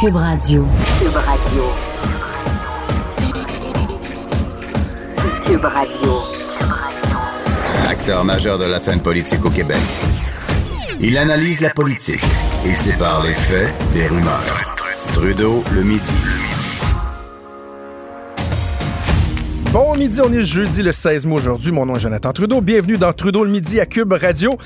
Cube Radio. Cube Radio. Cube Radio. Acteur majeur de la scène politique au Québec. Il analyse la politique et sépare les faits des rumeurs. Trudeau le midi. Bon midi, on est jeudi le 16 mai aujourd'hui. Mon nom est Jonathan Trudeau. Bienvenue dans Trudeau le midi à Cube Radio.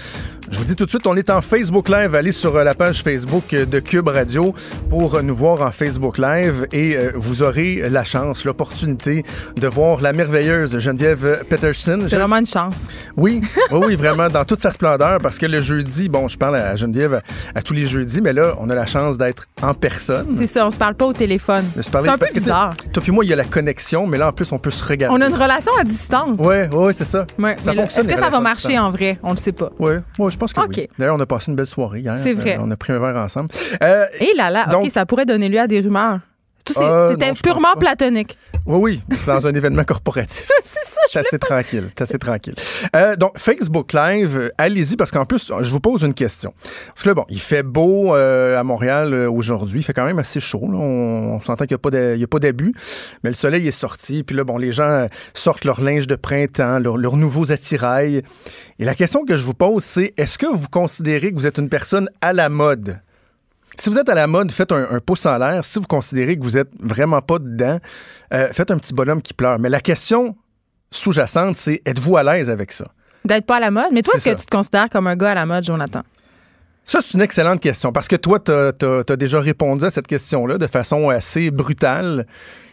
Je vous dis tout de suite, on est en Facebook Live. Allez sur euh, la page Facebook de Cube Radio pour euh, nous voir en Facebook Live et euh, vous aurez la chance, l'opportunité de voir la merveilleuse Geneviève Peterson. C'est vraiment une chance. Oui, oui, oui, vraiment, dans toute sa splendeur, parce que le jeudi, bon, je parle à Geneviève à, tous les jeudis, mais là, on a la chance d'être en personne. C'est ça, on se parle pas au téléphone. C'est un peu bizarre. Toi puis moi, il y a la connexion, mais là, en plus, on peut se regarder. On a une relation à distance. Oui, oui, c'est ça. Ouais, ça fonctionne. Est-ce que ça va marcher en vrai? On le sait pas. Oui, moi, je pense que oui. D'ailleurs, on a passé une belle soirée hier. C'est vrai. Euh, on a pris un verre ensemble. Euh, Et là, là, OK, ça pourrait donner lieu à des rumeurs. Euh, c'était purement platonique. Oui, oui, c'est dans un événement corporatif. c'est ça, je C'est assez tranquille, c'est assez tranquille. Euh, donc, Facebook Live, allez-y, parce qu'en plus, je vous pose une question. Parce que là, bon, il fait beau euh, à Montréal aujourd'hui, il fait quand même assez chaud. On, s'entend qu'il n'y a pas d'abus, mais le soleil est sorti, puis là, bon, les gens sortent leur linge de printemps, leurs nouveaux attirails. Et la question que je vous pose, c'est est-ce que vous considérez que vous êtes une personne à la mode? Si vous êtes à la mode, faites un, pouce en l'air. Si vous considérez que vous êtes vraiment pas dedans, euh, faites un petit bonhomme qui pleure. Mais la question sous-jacente, c'est êtes-vous à l'aise avec ça? D'être pas à la mode? Mais toi, est-ce que tu te considères comme un gars à la mode, Jonathan? Ça, c'est une excellente question parce que toi, tu as, déjà répondu à cette question-là de façon assez brutale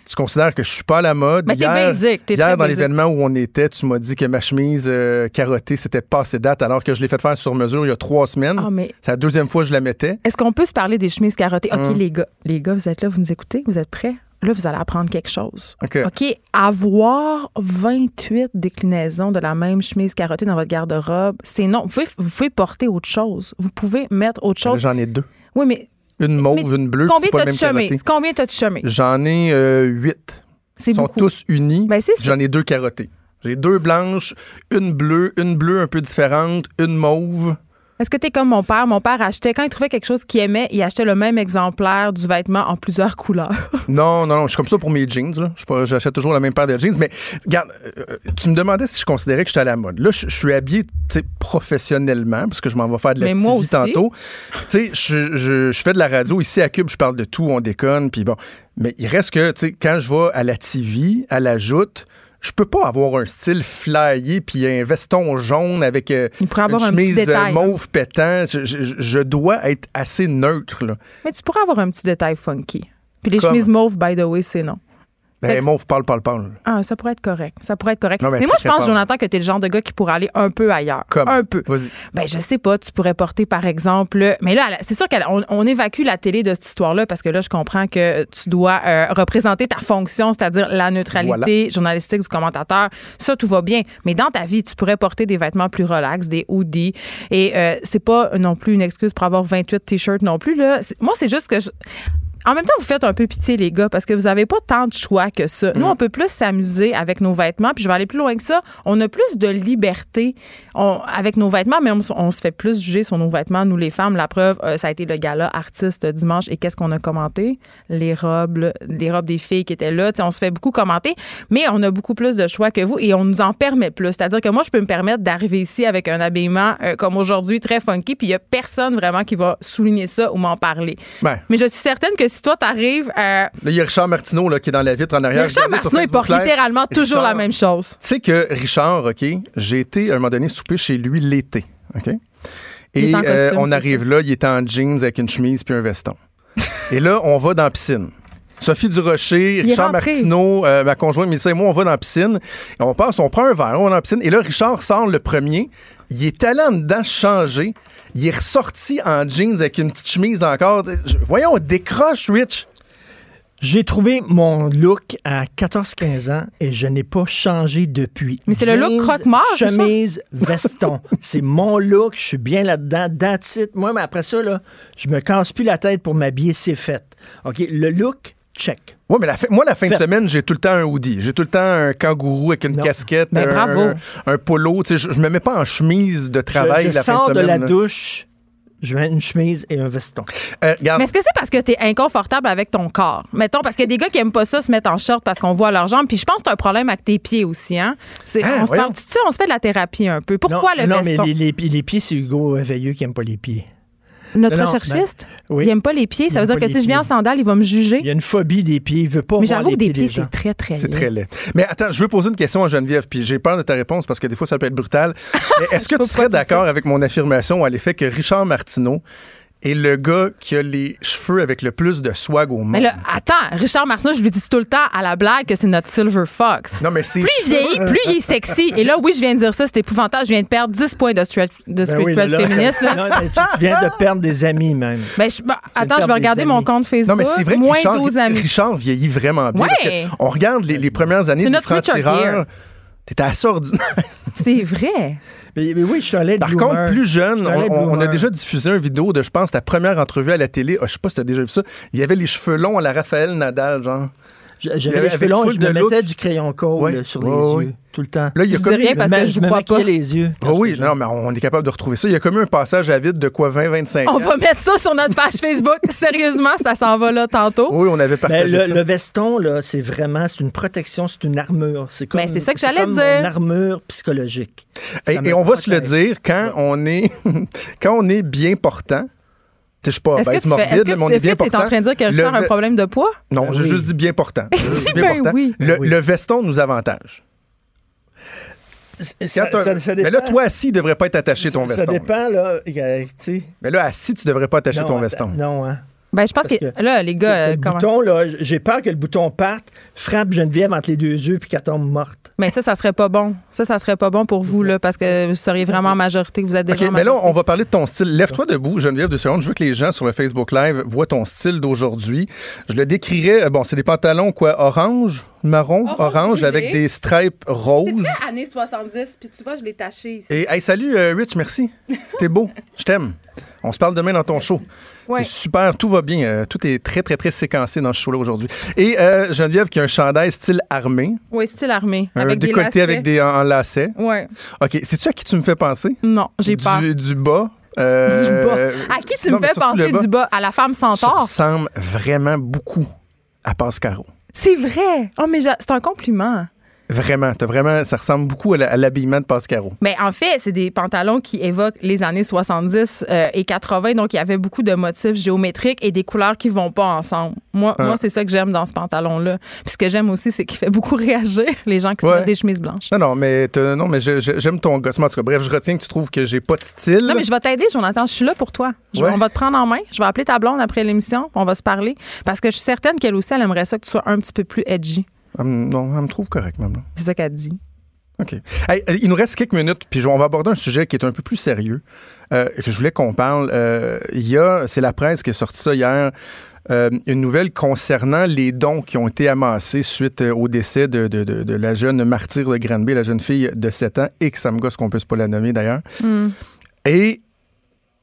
tu considères que je suis pas à la mode. Mais hier, dans l'événement où on était, tu m'as dit que ma chemise euh, carottée, c'était pas assez date, alors que je l'ai fait faire sur mesure il y a trois semaines. Ah, c'est la deuxième fois que je la mettais. Est-ce qu'on peut se parler des chemises carottées? OK, hum. les gars, les gars, vous êtes là, vous nous écoutez, vous êtes prêts? Là, vous allez apprendre quelque chose. OK. OK. Avoir 28 déclinaisons de la même chemise carottée dans votre garde-robe, c'est non. Vous pouvez, vous pouvez porter autre chose. Vous pouvez mettre autre chose. J'en ai deux. Oui, mais une mauve, une bleue. Combien t'as de chemise? Combien t'as de chemise? J'en ai euh, huit. Ils sont tous unis. Ben, J'en ai deux carottées. J'ai deux blanches, une bleue, une bleue un peu différente, une mauve. Est-ce que tu es comme mon père? Mon père achetait, quand il trouvait quelque chose qu'il aimait, il achetait le même exemplaire du vêtement en plusieurs couleurs. non, non, non. Je suis comme ça pour mes jeans. J'achète toujours la même paire de jeans. Mais regarde, euh, tu me demandais si je considérais que j'étais à la mode. Là, je, suis habillé professionnellement parce que je m'en vais faire de la TV tantôt. Tu sais, je, je, fais de la radio. Ici à Cube, je parle de tout, on déconne. Puis bon. Mais il reste que, tu sais, quand je vais à la TV, à la joute, je peux pas avoir un style flyé puis un veston jaune avec euh, une chemise euh, mauve pétant. Je, dois être assez neutre. Là. Mais tu pourrais avoir un petit détail funky. Puis les chemises mauves, by the way, c'est non. Ben, mauve, parle, parle, parle. Ah, ça pourrait être correct. Ça pourrait être correct. mais, moi, je pense, Jonathan, que tu es le genre de gars qui pourrait aller un peu ailleurs. Comme? Un peu. Vas-y. Ben, je sais pas. Tu pourrais porter, par exemple. Mais là, c'est sûr qu'on on évacue la télé de cette histoire-là parce que là, je comprends que tu dois euh, représenter ta fonction, c'est-à-dire la neutralité journalistique du commentateur. Ça, tout va bien. Mais dans ta vie, tu pourrais porter des vêtements plus relax, des hoodies. Et euh, c'est pas non plus une excuse pour avoir 28 t-shirts non plus. Là. Moi, c'est juste que. Je en même temps, vous faites un peu pitié, les gars, parce que vous n'avez pas tant de choix que ça. Nous, mm. on peut plus s'amuser avec nos vêtements. Puis je vais aller plus loin que ça. On a plus de liberté avec nos vêtements, mais on, se fait plus juger sur nos vêtements, nous, les femmes. La preuve, euh, ça a été le gala artiste dimanche. Et qu'est-ce qu'on a commenté? Les robes, les robes des filles qui étaient là. on se fait beaucoup commenter, mais on a beaucoup plus de choix que vous et on nous en permet plus. C'est-à-dire que moi, je peux me permettre d'arriver ici avec un habillement euh, comme aujourd'hui, très funky, puis il n'y a personne vraiment qui va souligner ça ou m'en parler. Ben. Mais je suis certaine que si toi, tu arrives à. il y a Richard Martineau là, qui est dans la vitre en arrière. Richard Martineau, il porte littéralement toujours la même chose. Tu sais que Richard, OK, j'ai été à un moment donné souper chez lui l'été. OK? Et euh, on arrive là, il est en jeans avec une chemise puis un veston. et là, on va dans la piscine. Sophie Durocher, Richard Martineau, euh, ma conjointe Mélissa et moi, on va dans la piscine. Et on passe, on prend un verre, on va dans la piscine. Et là, Richard sort le premier. Il est allé en dedans changer. Il est ressorti en jeans avec une petite chemise encore. Voyons, on décroche, Rich. J'ai trouvé mon look à 14-15 ans et je n'ai pas changé depuis. Mais c'est le look croque-mort, Chemise, veston. c'est mon look, je suis bien là-dedans. That's Moi, mais après ça, là, je me casse plus la tête pour m'habiller, c'est fait. OK, le look, check. Oui, mais la moi, la fin de semaine, j'ai tout le temps un hoodie. J'ai tout le temps un kangourou avec une casquette, ben, un, un, polo. je, je me mets pas en chemise de travail je, la fin de semaine. de la douche Je mets une chemise et un veston. Euh, Mais est-ce que c'est parce que tu es inconfortable avec ton corps? Mettons, parce qu'il y a des gars qui aiment pas ça se mettre en short parce qu'on voit leurs jambes. Puis je pense que c'est un problème avec tes pieds aussi. Hein? Ah, on se parle, tu sais, on se fait de la thérapie un peu. Pourquoi non, le Non, veston? mais les, les- les pieds, c'est Hugo Veilleux qui aime pas les pieds. Notre Non, recherchiste, ben, oui. il aime pas les pieds. Ça veut dire que si je viens en sandales, il va me juger. Il y a une phobie des pieds. Il veut pas Mais j'avoue que des pieds c'est très, très c'est laid. très laid. Mais attends, je veux poser une question à Geneviève, puis j'ai peur de ta réponse parce que des fois, ça peut être brutal. Est-ce que tu serais d'accord avec mon affirmation à l'effet que Richard Martineau est le gars qui a les cheveux avec le plus de swag au monde? Mais là, attends, Richard Martineau, je lui dis tout le temps à la blague que c'est notre Silver Fox. non, mais c'est. Plus il vieillit, plus il est sexy. Et là, oui, je viens de dire ça, c'est épouvantable. Je viens de perdre 10 points de street, de Ben street oui, là- féministe. Là. Non, mais tu, viens de perdre des amis, même. Ben, je- ben, attends, je vais regarder mon compte Facebook. Non, mais c'est vrai que Moins Richard, 12 amis. Richard vieillit vraiment bien. Ouais. Parce que on regarde les, les premières années C'est du notre Richard franc-tireur. T'étais assez ordinaire. C'est vrai. Mais, mais oui, je suis late Par bloomer. contre, plus jeune, on, a déjà diffusé une vidéo de, je pense, ta première entrevue à la télé. Ah, je sais pas si t'as déjà vu ça. Il y avait les cheveux longs à la Raphaël Nadal, genre. J'avais avait les cheveux longs je de me look. mettais du crayon colle Ouais. sur les Ouais, yeux tout le temps. Là, il y a Je comme dis rien parce que je vous me crois pas. les yeux. Ah oui, non, mais on est capable de retrouver ça. Il y a comme eu un passage à vide de quoi, 20, 25 On ans. va mettre ça sur notre page Facebook. Sérieusement, ça s'en va là tantôt. Oui, on avait Ben, partagé le, ça. le veston, là, c'est vraiment c'est une protection, c'est une armure. C'est comme, Ben, c'est ça que j'allais dire. Une armure psychologique. Et, Ça me et on va se le dire, quand on est, quand on est bien portant, je suis pas Est-ce que tu fais- morbide, est-ce que tu est est-ce bien que tu es en train de dire que Richard a un problème de poids? Non, Ben j'ai oui. juste dit bien portant. Dit Ben bien portant. oui. Le, Ben oui. le veston nous avantage. Ça- Quand ça- t'as- ça mais là, toi, assis, il devrait pas être attaché ton veston. Ça dépend, là. Mais là, assis, tu devrais pas attacher Non, ton veston. Non, hein. Ben, je pense que, que- là, les gars, euh, le comment- bouton, là, j'ai peur que le bouton parte, frappe Geneviève entre les deux yeux puis qu'elle tombe morte. Mais ça, ça serait pas bon. Ça, ça serait pas bon pour vous, là, parce que vous seriez vraiment en majorité, que vous êtes déjà OK, mais là, on va parler de ton style. Lève-toi debout, Geneviève, deux secondes. Je veux que les gens sur le Facebook Live voient ton style d'aujourd'hui. Je le décrirais, euh, bon, c'est des pantalons, quoi, orange, marron, Orange avec des stripes roses. années 70, puis tu vois, je l'ai taché ici. Et hey, salut euh, Rich, merci. T'es beau, je t'aime. On se parle demain dans ton show. Ouais. C'est super, tout va bien. euh, tout est très, très, très séquencé dans ce show-là aujourd'hui. Et euh, Geneviève qui a un chandail style armé, Oui, style armé. un avec des décolleté avec des en, en lacets. Ouais. OK, sais-tu à qui tu me fais penser? Non, j'ai du, peur. Du bas. euh, Du bas. À qui tu non, me fais penser bas. du bas? À la femme Ça centaure? ressemble vraiment beaucoup à Pascaro. C'est vrai. Oh, mais c'est un compliment. Vraiment, t'as vraiment, ça ressemble beaucoup à l'habillement de Pascaro. Mais en fait, c'est des pantalons qui évoquent les années 70 euh, et 80. Donc, il y avait beaucoup de motifs géométriques et des couleurs qui vont pas ensemble. Moi, Ah. moi c'est ça que j'aime dans ce pantalon-là. Puis ce que j'aime aussi, c'est qu'il fait beaucoup réagir les gens qui se Ouais. mettent des chemises blanches. Non, non, mais, non, mais j'aime ton gosse. En tout cas, bref, je retiens que tu trouves que j'ai pas de style. Non, mais je vais t'aider, Jonathan. Je suis là pour toi. Je- Ouais. On va te prendre en main. Je vais appeler ta blonde après l'émission. On va se parler. Parce que je suis certaine qu'elle aussi, elle aimerait ça que tu sois un petit peu plus edgy. Non, elle me trouve correct, même. C'est ça qu'elle dit. OK. Hey, euh, il nous reste quelques minutes, puis on va aborder un sujet qui est un peu plus sérieux, euh, que je voulais qu'on parle. Euh, Il y a, c'est la presse qui a sorti ça hier, euh, une nouvelle concernant les dons qui ont été amassés suite euh, au décès de, de- de- de la jeune martyre de Granby, la jeune fille de 7 ans, et que ça me gosse qu'on puisse pas la nommer d'ailleurs. Et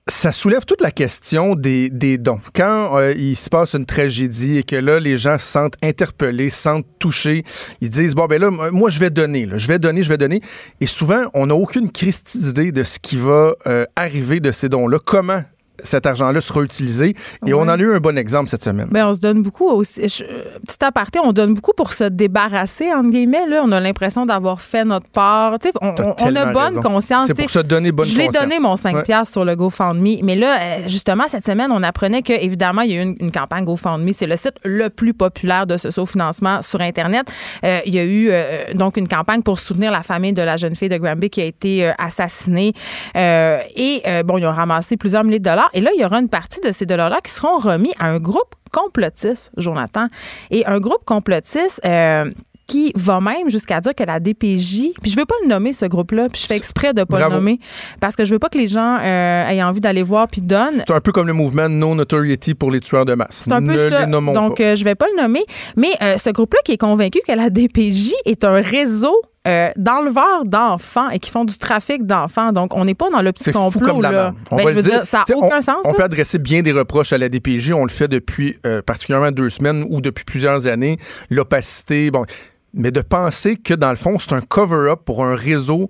ça soulève toute la question des, des dons. Quand euh, il se passe une tragédie et que là, les gens se sentent interpellés, se sentent touchés, ils disent, bon, ben là, moi, je vais donner, là, je vais donner, je vais donner. Et souvent, on n'a aucune Christie d'idée de ce qui va euh, arriver de ces dons-là, comment cet argent-là sera utilisé. Et on en a eu un bon exemple cette semaine. Ben, on se donne beaucoup aussi. je- petit aparté, on donne beaucoup pour se débarrasser, entre guillemets. Là. On a l'impression d'avoir fait notre part. On, on- a bonne raison. conscience. C'est pour se donner bonne Je l'ai conscience. donné mon 5 Ouais. piastres sur le GoFundMe. Mais là, euh, justement, cette semaine, on apprenait que évidemment, il y a eu une, une campagne GoFundMe. C'est le site le plus populaire de socio-financement sur Internet. Euh, il y a eu euh, donc une campagne pour soutenir la famille de la jeune fille de Granby qui a été euh, assassinée. Et bon, ils ont ramassé plusieurs milliers de dollars. Et là, il y aura une partie de ces dollars-là qui seront remis à un groupe complotiste, Jonathan. Et un groupe complotiste. euh, qui va même jusqu'à dire que la DPJ, puis je veux pas le nommer ce groupe-là, puis je fais exprès de pas Bravo. le nommer parce que je veux pas que les gens euh, aient envie d'aller voir puis donnent. C'est un peu comme le mouvement No Notoriety pour les tueurs de masse. C'est un peu ne ça. Donc, pas. euh, je vais pas le nommer. Mais euh, ce groupe-là qui est convaincu que la DPJ est un réseau euh, d'enleveurs d'enfants et qui font du trafic d'enfants. Donc, on n'est pas dans le petit fou complot. comme la là. On Ben, va je le veux dire. dire, ça n'a aucun on, sens. On là. peut adresser bien des reproches à la DPJ. On le fait depuis euh, particulièrement deux semaines ou depuis plusieurs années. L'opacité, bon. Mais de penser que, dans le fond, c'est un cover-up pour un réseau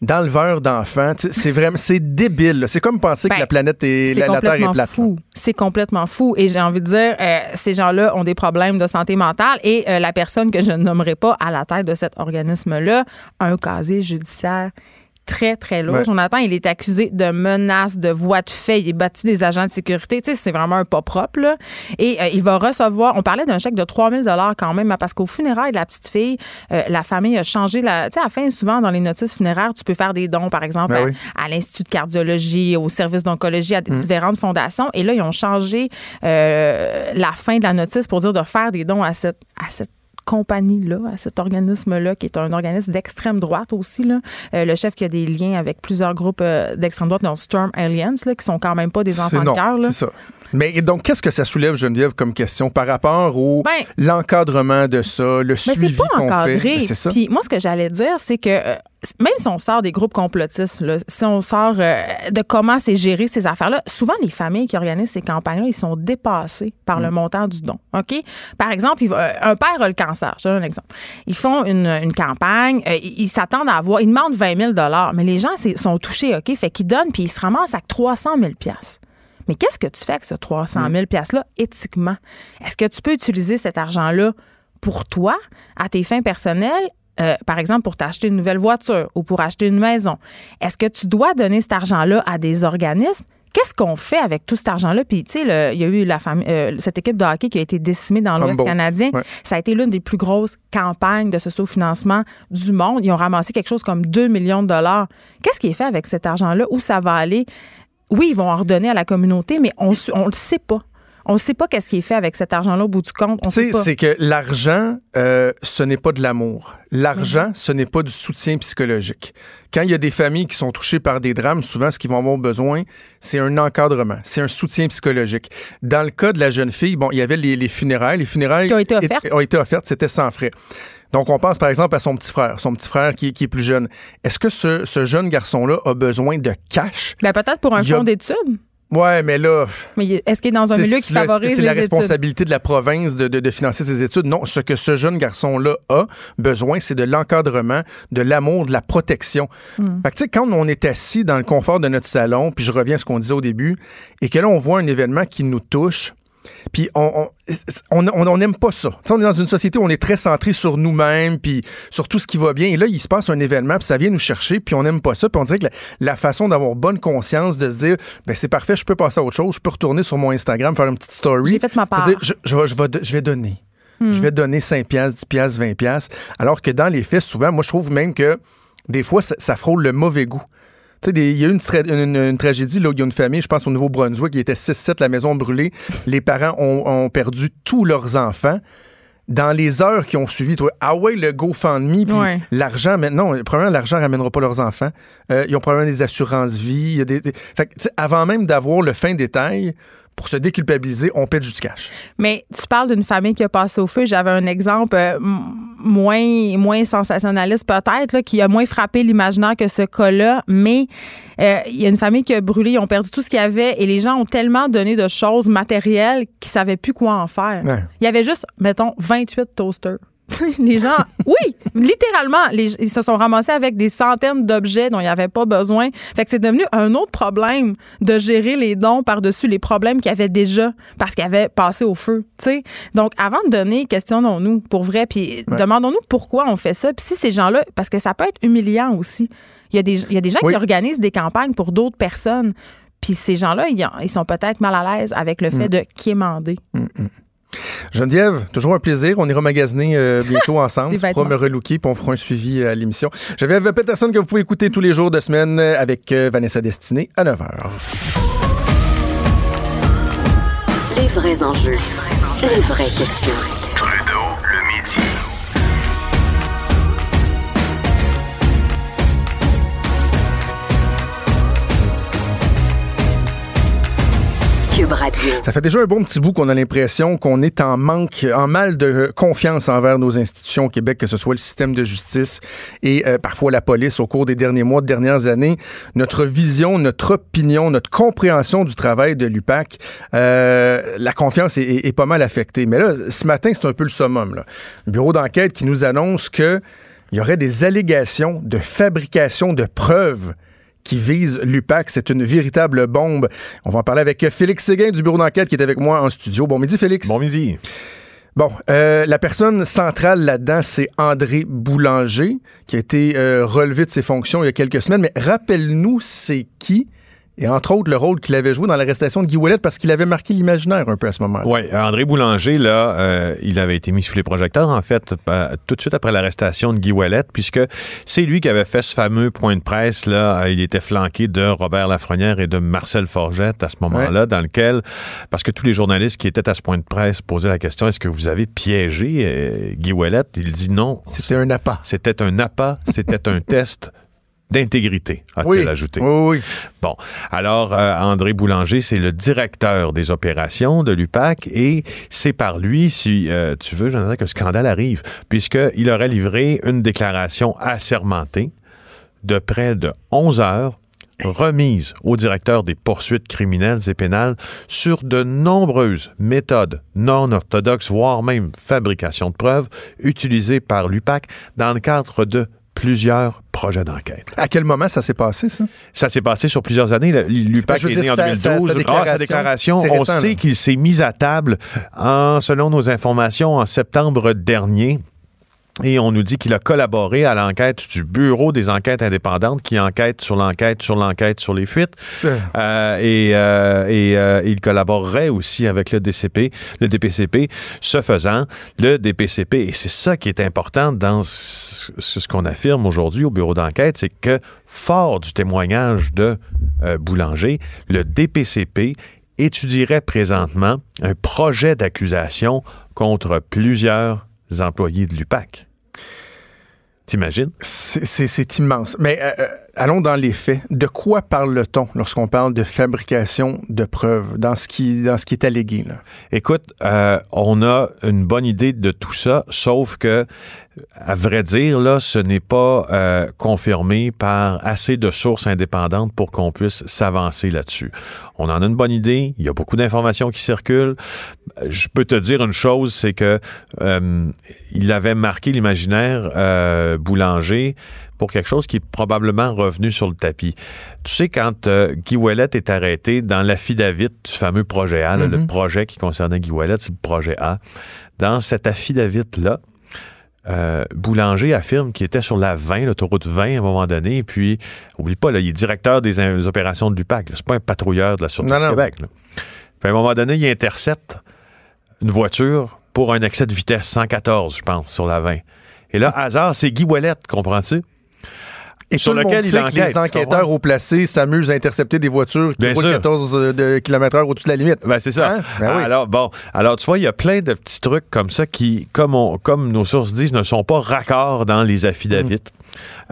d'enleveurs d'enfants. C'est vraiment, c'est débile. C'est comme penser Ben, que la planète est, la, la Terre est plate. C'est complètement fou. Et j'ai envie de dire, euh, ces gens-là ont des problèmes de santé mentale et euh, la personne que je ne nommerai pas à la tête de cet organisme-là a un casier judiciaire très, très lourd. Ouais. Jonathan, il est accusé de menaces, de voies de fait. Il est battu des agents de sécurité. Tu sais, c'est vraiment un pas propre, là. Et euh, il va recevoir, on parlait d'un chèque de 3000 dollars quand même, parce qu'au funérailles de la petite fille, euh, la famille a changé la, tu sais, à la fin, souvent, dans les notices funéraires, tu peux faire des dons, par exemple, Ben à, oui. à l'Institut de cardiologie, au service d'oncologie, à des différentes fondations. Et là, ils ont changé euh, la fin de la notice pour dire de faire des dons à cette, à cette compagnie-là, à cet organisme-là, qui est un organisme d'extrême droite aussi. Là. Euh, le chef qui a des liens avec plusieurs groupes euh, d'extrême droite, dont Storm Alliance, là, qui sont quand même pas des enfants de cœur. C'est ça. Mais donc, qu'est-ce que ça soulève, Geneviève, comme question par rapport au Ben- l'encadrement de ça, le Mais suivi c'est pas qu'on fait? encadré. Ben, C'est ça. Puis moi, ce que j'allais dire, c'est que euh, même si on sort des groupes complotistes, là, si on sort euh, de comment c'est géré ces affaires-là, souvent les familles qui organisent ces campagnes-là, ils sont dépassés par Mm. le montant du don. OK? Par exemple, il euh, un père a le cancer. Je te donne un exemple. Ils font une, une campagne, euh, ils s'attendent à avoir, ils demandent 20 000 mais les gens sont touchés, OK? Fait qu'ils donnent, puis ils se ramassent avec 300 000 mais qu'est-ce que tu fais avec ce 300 000 $-là éthiquement? Est-ce que tu peux utiliser cet argent-là pour toi, à tes fins personnelles? euh, par exemple, pour t'acheter une nouvelle voiture ou pour acheter une maison? Est-ce que tu dois donner cet argent-là à des organismes? Qu'est-ce qu'on fait avec tout cet argent-là? Puis, tu sais, il y a eu la famille, euh, cette équipe de hockey qui a été décimée dans l'Ouest canadien. ouais. Ça a été l'une des plus grosses campagnes de sociofinancement du monde. Ils ont ramassé quelque chose comme 2 millions de dollars. Qu'est-ce qui est fait avec cet argent-là? Où ça va aller? Oui, ils vont en redonner à la communauté, mais on ne le sait pas. On ne sait pas qu'est-ce qui est fait avec cet argent-là au bout du compte. Tu sais, c'est que l'argent, euh, ce n'est pas de l'amour. Mhm. L'argent, ce n'est pas du soutien psychologique. Quand il y a des familles qui sont touchées par des drames, souvent, ce qu'ils vont avoir besoin, c'est un encadrement, c'est un soutien psychologique. Dans le cas de la jeune fille, bon, il y avait les, les funérailles. Les funérailles Qui ont été offertes. ont été offertes, c'était sans frais. Donc, on pense par exemple à son petit frère, son petit frère qui, qui est plus jeune. Est-ce que ce, ce jeune garçon-là a besoin de cash? Ben, peut-être pour un a- fonds d'études. Ouais, mais là, Mais est-ce qu'il est dans un milieu qui favorise C'est les la études? responsabilité de la province de, de- de financer ses études? Non, ce que ce jeune garçon-là a besoin, c'est de l'encadrement, de l'amour, de la protection. Hmm. Fait que, tu sais, quand on est assis dans le confort de notre salon, puis je reviens à ce qu'on disait au début, et que là, on voit un événement qui nous touche, puis on on on- on n'aime pas ça. On est dans une société où on est très centré sur nous-mêmes, puis sur tout ce qui va bien. Et là, il se passe un événement, puis ça vient nous chercher, puis on n'aime pas ça. Puis on dirait que la, la façon d'avoir bonne conscience, de se dire, ben c'est parfait, je peux passer à autre chose, je peux retourner sur mon Instagram, faire une petite story. J'ai fait ma part. C'est-à-dire, je, je vais- je vais, je vais donner. Je vais donner 5 piastres, 10 piastres, 20 piastres. Alors que dans les faits, souvent, moi, je trouve même que des fois, ça, ça frôle le mauvais goût. Tu sais, il y a eu une, tra- une- une tragédie, là, où il y a une famille, je pense au Nouveau-Brunswick, il était 6-7, la maison brûlée. Les parents ont, ont perdu tous leurs enfants. Dans les heures qui ont suivi, toi, ah ouais, le GoFundMe, puis Ouais. l'argent, maintenant, probablement, l'argent ramènera pas leurs enfants. Euh, ils ont probablement des assurances-vie. des- des- Fait que, avant même d'avoir le fin détail, pour se déculpabiliser, on paie du cash. Mais tu parles d'une famille qui a passé au feu. J'avais un exemple euh, moins, moins sensationnaliste peut-être, qui a moins frappé l'imaginaire que ce cas-là. Mais euh, il y a une famille qui a brûlé, ils ont perdu tout ce qu'il y avait et les gens ont tellement donné de choses matérielles qu'ils savaient plus quoi en faire. Ouais. Il y avait juste, mettons, 28 toasters. Les gens, oui, littéralement, les- ils se sont ramassés avec des centaines d'objets dont il n'y avait pas besoin. Fait que c'est devenu un autre problème de gérer les dons par-dessus les problèmes qu'il y avait déjà parce qu'ils avaient passé au feu. tu sais. Donc, avant de donner, questionnons-nous pour vrai, puis Ouais. demandons-nous pourquoi on fait ça. Puis si ces gens-là, parce que ça peut être humiliant aussi. Il y a des, il y a des gens Oui. qui organisent des campagnes pour d'autres personnes. Puis ces gens-là, ils, ils sont peut-être mal à l'aise avec le fait de quémander. Geneviève, toujours un plaisir. On ira magasiner euh, bientôt ensemble. Tu pourras me relooker puis on fera un suivi euh, à l'émission. Geneviève Peterson que vous pouvez écouter tous les jours de semaine euh, avec euh, Vanessa Destinée à 9h. Les vrais enjeux. Les vraies questions. Ça fait déjà un bon petit bout qu'on a l'impression qu'on est en manque, en mal de confiance envers nos institutions au Québec, que ce soit le système de justice et euh, parfois la police au cours des derniers mois, de dernières années. Notre vision, notre opinion, notre compréhension du travail de l'UPAC, euh, la confiance est, pas mal affectée. Mais là, ce matin, c'est un peu le summum. Le bureau d'enquête qui nous annonce que il y aurait des allégations de fabrication de preuves qui visent l'UPAC. C'est une véritable bombe. On va en parler avec Félix Séguin du bureau d'enquête qui est avec moi en studio. Bon midi, Félix. Bon midi. Bon, euh, la personne centrale là-dedans, c'est André Boulanger, qui a été euh, relevé de ses fonctions il y a quelques semaines. Mais rappelle-nous, c'est qui? Et entre autres le rôle qu'il avait joué dans l'arrestation de Guy Ouellet parce qu'il avait marqué l'imaginaire un peu à ce moment-là. Oui, André Boulanger, là, euh, il avait été mis sous les projecteurs, en fait, tout de suite après l'arrestation de Guy Ouellet, puisque c'est lui qui avait fait ce fameux point de presse, là, il était flanqué de Robert Lafrenière et de Marcel Forgette à ce moment-là, dans lequel, parce que tous les journalistes qui étaient à ce point de presse posaient la question, est-ce que vous avez piégé euh, Guy Ouellet? Il dit non. C'était un appât. C'était un appât, c'était un test d'intégrité, a-t-il ajouté. Oui, oui. Bon, alors euh, André Boulanger, c'est le directeur des opérations de l'UPAC et c'est par lui, si euh, tu veux, Jonathan, que scandale arrive, puisqu'il aurait livré une déclaration assermentée de près de 11 heures remise au directeur des poursuites criminelles et pénales sur de nombreuses méthodes non orthodoxes, voire même fabrication de preuves, utilisées par l'UPAC dans le cadre de plusieurs projets d'enquête. À quel moment ça s'est passé, ça? Ça s'est passé sur plusieurs années. L'UPAC est né en 2012. Sa, déclaration, on sait qu'il s'est mis à table, en, selon nos informations, en septembre dernier. Et on nous dit qu'il a collaboré à l'enquête du Bureau des enquêtes indépendantes qui enquête sur l'enquête, sur l'enquête, sur les fuites. Euh, et, euh, et euh, il collaborerait aussi avec le DCP, le DPCP. Ce faisant, le DPCP, et c'est ça qui est important dans ce, ce qu'on affirme aujourd'hui au Bureau d'enquête, c'est que fort du témoignage de Boulanger, le DPCP étudierait présentement un projet d'accusation contre plusieurs employés de l'UPAC. T'imagines? C'est immense. Mais euh, euh, allons dans les faits. De quoi parle-t-on lorsqu'on parle de fabrication de preuves dans ce qui, dans ce qui est allégué? Là? Écoute, euh, on a une bonne idée de tout ça, sauf que à vrai dire, là, ce n'est pas euh, confirmé par assez de sources indépendantes pour qu'on puisse s'avancer là-dessus. On en a une bonne idée. Il y a beaucoup d'informations qui circulent. Je peux te dire une chose, c'est que euh, il avait marqué l'imaginaire euh, Boulanger pour quelque chose qui est probablement revenu sur le tapis. Tu sais, quand Guy Ouellet est arrêté dans l'affidavit du fameux projet A, le mm-hmm. projet qui concernait Guy Ouellet, c'est le projet A. Dans cet affidavit-là, euh, Boulanger affirme qu'il était sur la 20, l'autoroute 20 à un moment donné, puis, oublie pas, là, il est directeur des, opérations de l'UPAC. C'est pas un patrouilleur de la Sûreté du Québec. Puis à un moment donné, il intercepte une voiture pour un excès de vitesse 114, je pense, sur la 20. Et là, hasard, c'est Guy Ouellette, comprends-tu? Et sur lequel il que les enquêteurs au placé s'amusent à intercepter des voitures qui roulent 14 euh, km/h au-dessus de la limite. Ben, c'est ça. Hein? Ben alors, bon, alors tu vois, il y a plein de petits trucs comme ça qui, comme, comme nos sources disent, ne sont pas raccords dans les affidavits.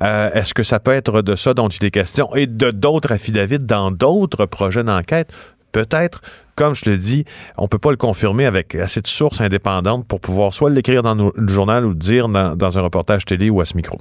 Euh, est-ce que ça peut être de ça dont il est question et de d'autres affidavits dans d'autres projets d'enquête? Peut-être comme je le dis, on peut pas le confirmer avec assez de sources indépendantes pour pouvoir soit l'écrire dans le journal ou le dire dans, un reportage télé ou à ce micro.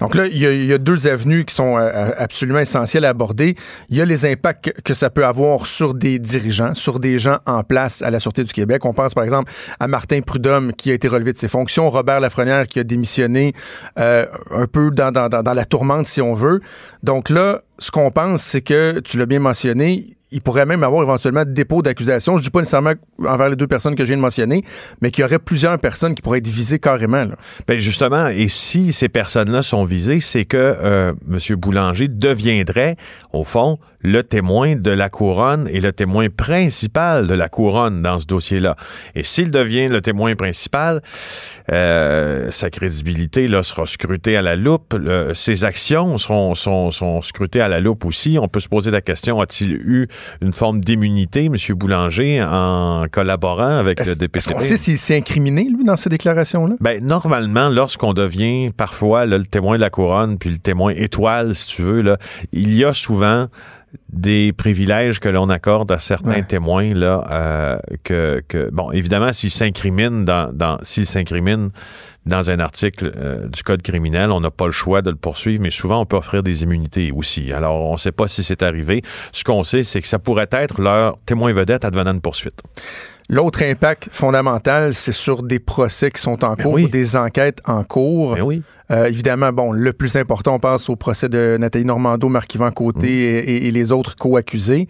Donc là, il y, a deux avenues qui sont euh, absolument essentielles à aborder. Il y a les impacts que ça peut avoir sur des dirigeants, sur des gens en place à la Sûreté du Québec. On pense par exemple à Martin Prudhomme qui a été relevé de ses fonctions, Robert Lafrenière qui a démissionné euh, un peu dans, dans la tourmente si on veut. Donc là, ce qu'on pense, c'est que, tu l'as bien mentionné, il pourrait même avoir éventuellement dépôt d'accusation. Je dis pas nécessairement envers les deux personnes que je viens de mentionner, mais qu'il y aurait plusieurs personnes qui pourraient être visées carrément. Ben justement, et si ces personnes-là sont visées, c'est que euh, M. Boulanger deviendrait, au fond, le témoin de la couronne et le témoin principal de la couronne dans ce dossier-là. Et s'il devient le témoin principal, euh, sa crédibilité là, sera scrutée à la loupe. ses actions seront, sont, sont scrutées à la loupe aussi. On peut se poser la question, a-t-il eu une forme d'immunité, M. Boulanger, en collaborant avec le DPCP? Est-ce qu'on sait s'il s'est incriminé, lui, dans ces déclarations-là? Ben, normalement, lorsqu'on devient parfois le témoin de la couronne, puis le témoin étoile, si tu veux, là, il y a souvent des privilèges que l'on accorde à certains témoins là euh, que, que bon évidemment s'ils s'incrimine dans, dans s'ils s'incrimine dans un article euh, du Code criminel, on n'a pas le choix de le poursuivre, mais souvent on peut offrir des immunités aussi. Alors, on ne sait pas si c'est arrivé. Ce qu'on sait, c'est que ça pourrait être leur témoin vedette advenant de poursuite. L'autre impact fondamental, c'est sur des procès qui sont en Ben cours, oui. des enquêtes en cours. Ben oui. Euh, évidemment, bon, le plus important, on passe au procès de Nathalie Normando, Marc-Yvan Côté Mm. et, et les autres co-accusés.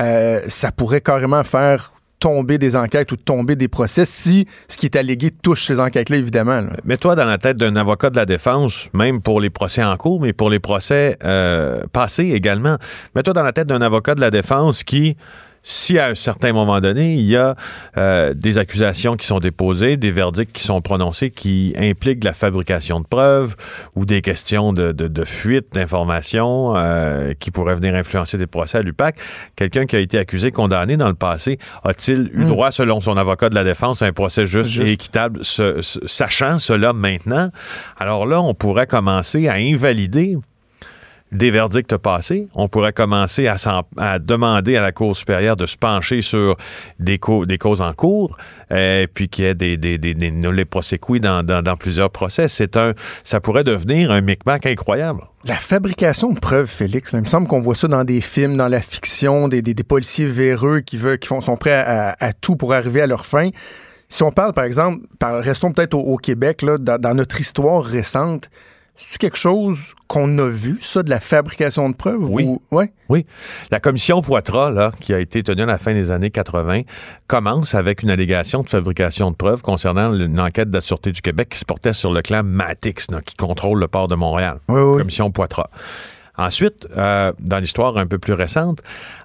Euh, ça pourrait carrément faire tomber des enquêtes ou tomber des procès si ce qui est allégué touche ces enquêtes-là, évidemment. là. Mets-toi dans la tête d'un avocat de la défense, même pour les procès en cours, mais pour les procès euh, passés également. Mets-toi dans la tête d'un avocat de la défense qui, si à un certain moment donné, il y a euh, des accusations qui sont déposées, des verdicts qui sont prononcés qui impliquent la fabrication de preuves ou des questions de, de, de fuite d'informations euh, qui pourraient venir influencer des procès à l'UPAC, quelqu'un qui a été accusé, condamné dans le passé, a-t-il eu droit, selon son avocat de la défense, à un procès juste, Juste. et équitable, ce- ce- sachant cela maintenant? Alors là, on pourrait commencer à invalider des verdicts passés. On pourrait commencer à, demander à la Cour supérieure de se pencher sur des, cau- des causes en cours, euh, puis qu'il y ait des, des, des, dans, plusieurs procès. C'est un, ça pourrait devenir un micmac incroyable. La fabrication de preuves, Félix, il me semble qu'on voit ça dans des films, dans la fiction, des, policiers véreux qui, sont prêts à, tout pour arriver à leur fin. Si on parle, par exemple, restons peut-être au, Québec, dans notre histoire récente, c'est-tu quelque chose qu'on a vu, ça, de la fabrication de preuves? Oui. Ou- ouais? Oui. La commission Poitras, là, qui a été tenue à la fin des années 80, commence avec une allégation de fabrication de preuves concernant une enquête de la Sûreté du Québec qui se portait sur le clan Matix, là, qui contrôle le port de Montréal. Oui, oui. Commission Poitras. Ensuite, euh, dans l'histoire un peu plus récente,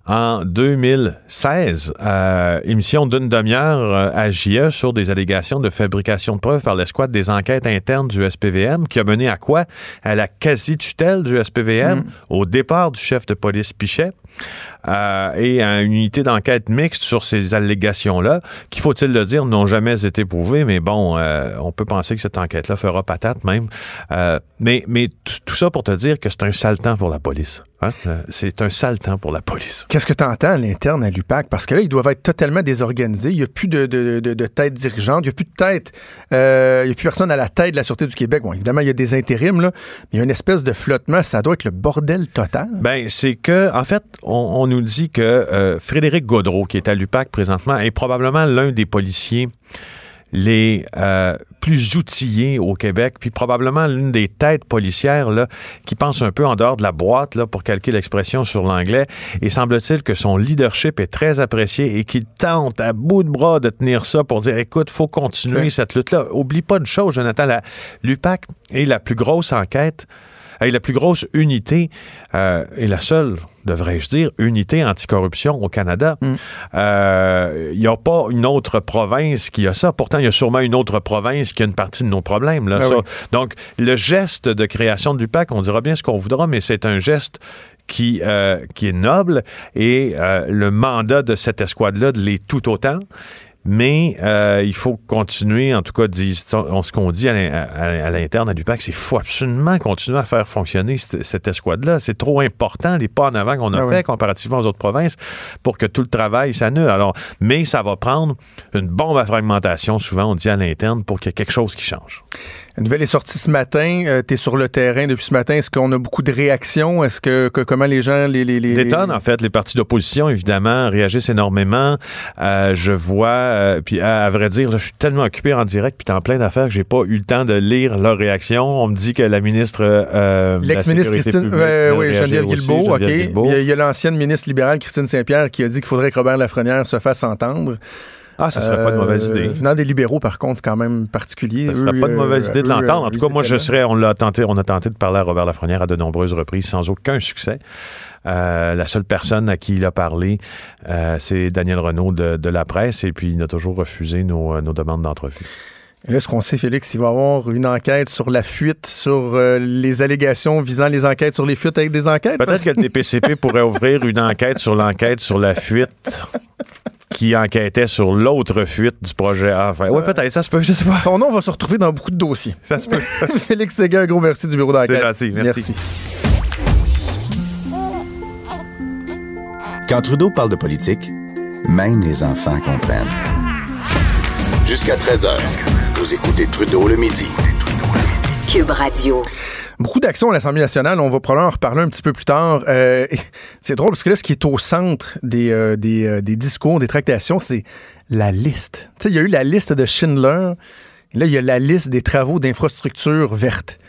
en 2016, euh, émission d'une demi-heure euh, à JE sur des allégations de fabrication de preuves par l'escouade des enquêtes internes du SPVM, qui a mené à quoi? À la quasi-tutelle du SPVM, au départ du chef de police Pichet, euh, et à une unité d'enquête mixte sur ces allégations-là, qui, faut-il le dire, n'ont jamais été prouvées, mais bon, euh, on peut penser que cette enquête-là fera patate même. Euh, mais mais tout ça pour te dire que c'est un sale temps pour la police. hein. Euh, C'est un sale temps pour la police. Qu'est-ce que tu entends à l'interne à l'UPAC? Parce que là, ils doivent être totalement désorganisés. Il n'y a plus de, de, de- tête dirigeante. Il n'y a plus de tête. euh, il n'y a plus personne à la tête de la Sûreté du Québec. Bon, évidemment, il y a des intérims, là. Mais il y a une espèce de flottement. Ça doit être le bordel total. Ben, c'est que, en fait, on, on nous dit que euh, Frédéric Gaudreau, qui est à l'UPAC présentement, est probablement l'un des policiers les euh, plus outillés au Québec, puis probablement l'une des têtes policières là, qui pense un peu en dehors de la boîte, là, pour calquer l'expression sur l'anglais. Et semble-t-il que son leadership est très apprécié et qu'il tente à bout de bras de tenir ça pour dire, écoute, faut continuer cette lutte-là. Oublie pas une chose, Jonathan, la, l'UPAC est la plus grosse enquête et la plus grosse unité euh, et la seule, devrais-je dire, unité anticorruption au Canada. Euh, Il n'y a pas une autre province qui a ça. Pourtant, il y a sûrement une autre province qui a une partie de nos problèmes. Là, ça. oui. Donc, le geste de création du PAC, on dira bien ce qu'on voudra, mais c'est un geste qui, euh, qui est noble et euh, le mandat de cette escouade-là l'est tout autant. Mais euh, il faut continuer, en tout cas, on- ce qu'on dit à l'in- à- à l'interne à l'UPAC, c'est qu'il faut absolument continuer à faire fonctionner cette, cette escouade-là. C'est trop important, les pas en avant qu'on a Ah fait oui. comparativement aux autres provinces pour que tout le travail s'annule. Alors, mais ça va prendre une bombe à fragmentation, souvent, on dit à l'interne, pour qu'il y ait quelque chose qui change. La nouvelle est sortie ce matin. tu es sur le terrain depuis ce matin. Est-ce qu'on a beaucoup de réactions? Est-ce que, que- comment les gens les, les, les- Des tonnes, en fait. Les partis d'opposition, évidemment, réagissent énormément. Euh, je vois, euh, puis à, à vrai dire, là, je suis tellement occupé en direct, puis en plein d'affaires que j'ai pas eu le temps de lire leurs réactions. On me dit que la ministre... euh, L'ex-ministre Christine, euh, oui, Geneviève Guilbeault, OK. Geneviève Guilbeault. Il y a, il y a l'ancienne ministre libérale Christine Saint-Pierre qui a dit qu'il faudrait que Robert Lafrenière se fasse entendre. Ah, ce serait pas de mauvaise Euh, idée. Venant des libéraux, par contre, c'est quand même particulier. Ce serait pas de mauvaise euh, idée de l'entendre. En euh, tout cas, moi, je serais, on l'a tenté, on a tenté de parler à Robert Lafrenière à de nombreuses reprises sans aucun succès. Euh, la seule personne à qui il a parlé, euh, c'est Daniel Renault de, de la presse, et puis il a toujours refusé nos, nos demandes d'entrevue. là. Là, ce qu'on sait, Félix, il va y avoir une enquête sur la fuite, sur euh, les allégations visant les enquêtes sur les fuites avec des enquêtes. Peut-être que le DPCP pourrait ouvrir une enquête sur l'enquête sur la fuite qui enquêtait sur l'autre fuite du projet A. Enfin, ouais, peut-être, ça se peut, je sais pas. Ton nom va se retrouver dans beaucoup de dossiers. Ça se peut. Félix Séguin, un gros merci du bureau d'enquête. C'est gentil, merci. Quand Trudeau parle de politique, même les enfants comprennent. Jusqu'à 13h, vous écoutez Trudeau le midi. Cube Radio. Beaucoup d'actions à l'Assemblée nationale. On va probablement en reparler un petit peu plus tard. Euh, c'est drôle parce que là, ce qui est au centre des, euh, des, euh, des discours, des tractations, c'est la liste. Tu sais, il y a eu la liste de Schindler. Là, il y a la liste des travaux d'infrastructure verte.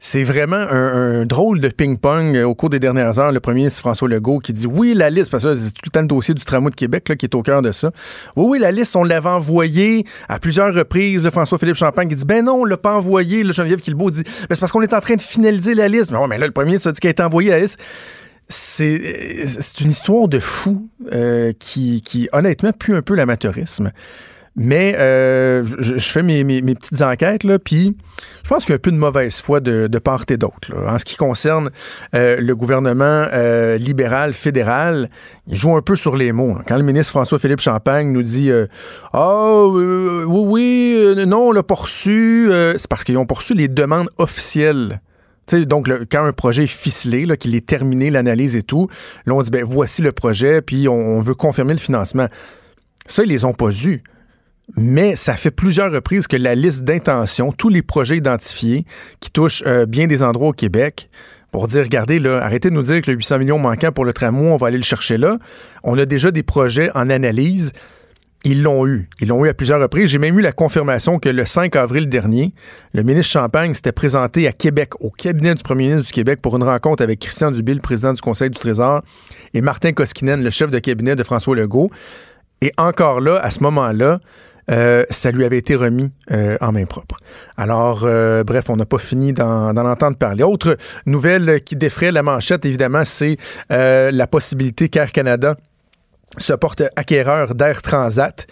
C'est vraiment un, drôle de ping-pong au cours des dernières heures. Le premier ministre François Legault qui dit oui, la liste, parce que c'est tout le temps le dossier du tramway de Québec qui est au cœur de ça. Oui, oui, la liste, on l'avait envoyée à plusieurs reprises. François-Philippe Champagne qui dit ben non, on l'a pas envoyé. Le Geneviève Guilbeault dit ben, c'est parce qu'on est en train de finaliser la liste. Mais, mais là, le premier ministre a dit qu'elle été envoyée à la liste. C'est, une histoire de fou euh, qui, qui, honnêtement, pue un peu l'amateurisme. Mais euh, je, fais mes, petites enquêtes, puis je pense qu'il y a un peu de mauvaise foi de, part et d'autre. En ce qui concerne euh, le gouvernement euh, libéral fédéral, il joue un peu sur les mots. Quand le ministre François-Philippe Champagne nous dit Ah, oui, oui, non, on l'a reçu, c'est parce qu'ils ont poursu les demandes officielles donc, quand un projet est ficelé, qu'il est terminé, l'analyse et tout, là, on dit, ben, voici le projet, puis on, veut confirmer le financement. Ça, ils les ont pas eus mais ça fait plusieurs reprises que la liste d'intentions, tous les projets identifiés qui touchent euh, bien des endroits au Québec, pour dire, regardez, là, arrêtez de nous dire que le 800 millions manquant pour le tramway, on va aller le chercher là. On a déjà des projets en analyse. Ils l'ont eu. Ils l'ont eu à plusieurs reprises. J'ai même eu la confirmation que le 5 avril dernier, le ministre Champagne s'était présenté à Québec, au cabinet du premier ministre du Québec, pour une rencontre avec Christian Dubé, le président du Conseil du Trésor, et Martin Koskinen, le chef de cabinet de François Legault. Et encore là, à ce moment-là, euh, ça lui avait été remis euh, en main propre. Alors, euh, bref, on n'a pas fini d'en entendre parler. Autre nouvelle qui défraie la manchette, évidemment, c'est la possibilité qu'Air Canada se porte acquéreur d'Air Transat.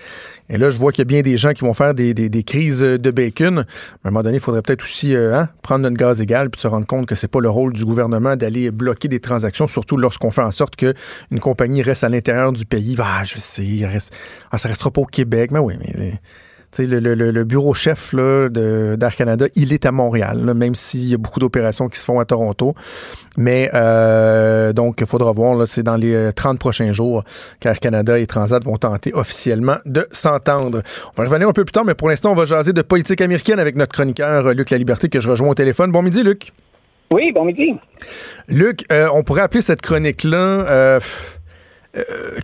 Et là, je vois qu'il y a bien des gens qui vont faire des, crises de bacon. À un moment donné, il faudrait peut-être aussi euh, hein, prendre notre gaz égal puis se rendre compte que c'est pas le rôle du gouvernement d'aller bloquer des transactions, surtout lorsqu'on fait en sorte qu'une compagnie reste à l'intérieur du pays. Bah, je sais, reste, ah, ça restera pas au Québec. Mais oui, mais le, bureau chef d'Air Canada, il est à Montréal, même s'il y a beaucoup d'opérations qui se font à Toronto. Mais euh, donc, il faudra voir, c'est dans les 30 euh, prochains jours qu'Air Canada et Transat vont tenter officiellement de s'entendre. On va revenir un peu plus tard, mais pour l'instant, on va jaser de politique américaine avec notre chroniqueur Luc La Liberté que je rejoins au téléphone. Bon midi, Luc. Oui, bon midi. Luc, euh, on pourrait appeler cette chronique-là euh,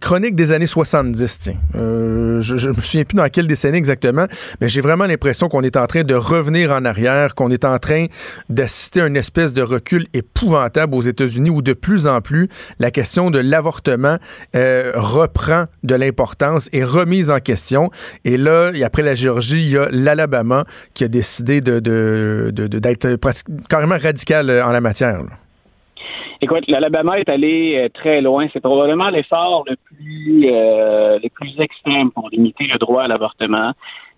chronique des années 70, tiens. Euh, je, ne me souviens plus dans quelle décennie exactement, mais j'ai vraiment l'impression qu'on est en train de revenir en arrière, qu'on est en train d'assister à une espèce de recul épouvantable aux États-Unis où de plus en plus la question de l'avortement euh, reprend de l'importance et remise en question. Et là, après la Géorgie, il y a l'Alabama qui a décidé de, d'être carrément radical en la matière. Écoute, l'Alabama est allé euh, très loin. C'est probablement l'effort le plus euh, le plus extrême pour limiter le droit à l'avortement.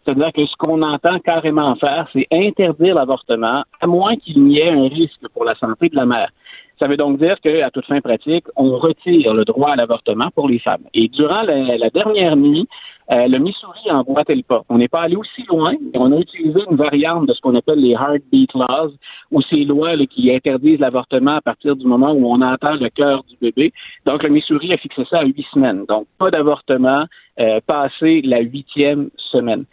C'est-à-dire que ce qu'on entend carrément faire, c'est interdire l'avortement, à moins qu'il n'y ait un risque pour la santé de la mère. Ça veut donc dire qu'à toute fin pratique, on retire le droit à l'avortement pour les femmes. Et durant la dernière nuit, euh, le Missouri a emboîté le pas. On n'est pas allé aussi loin. On a utilisé une variante de ce qu'on appelle les heartbeat laws, ou ces lois qui interdisent l'avortement à partir du moment où on entend le cœur du bébé. Donc, le Missouri a fixé ça à huit semaines. Donc, pas d'avortement euh, passé la huitième semaine.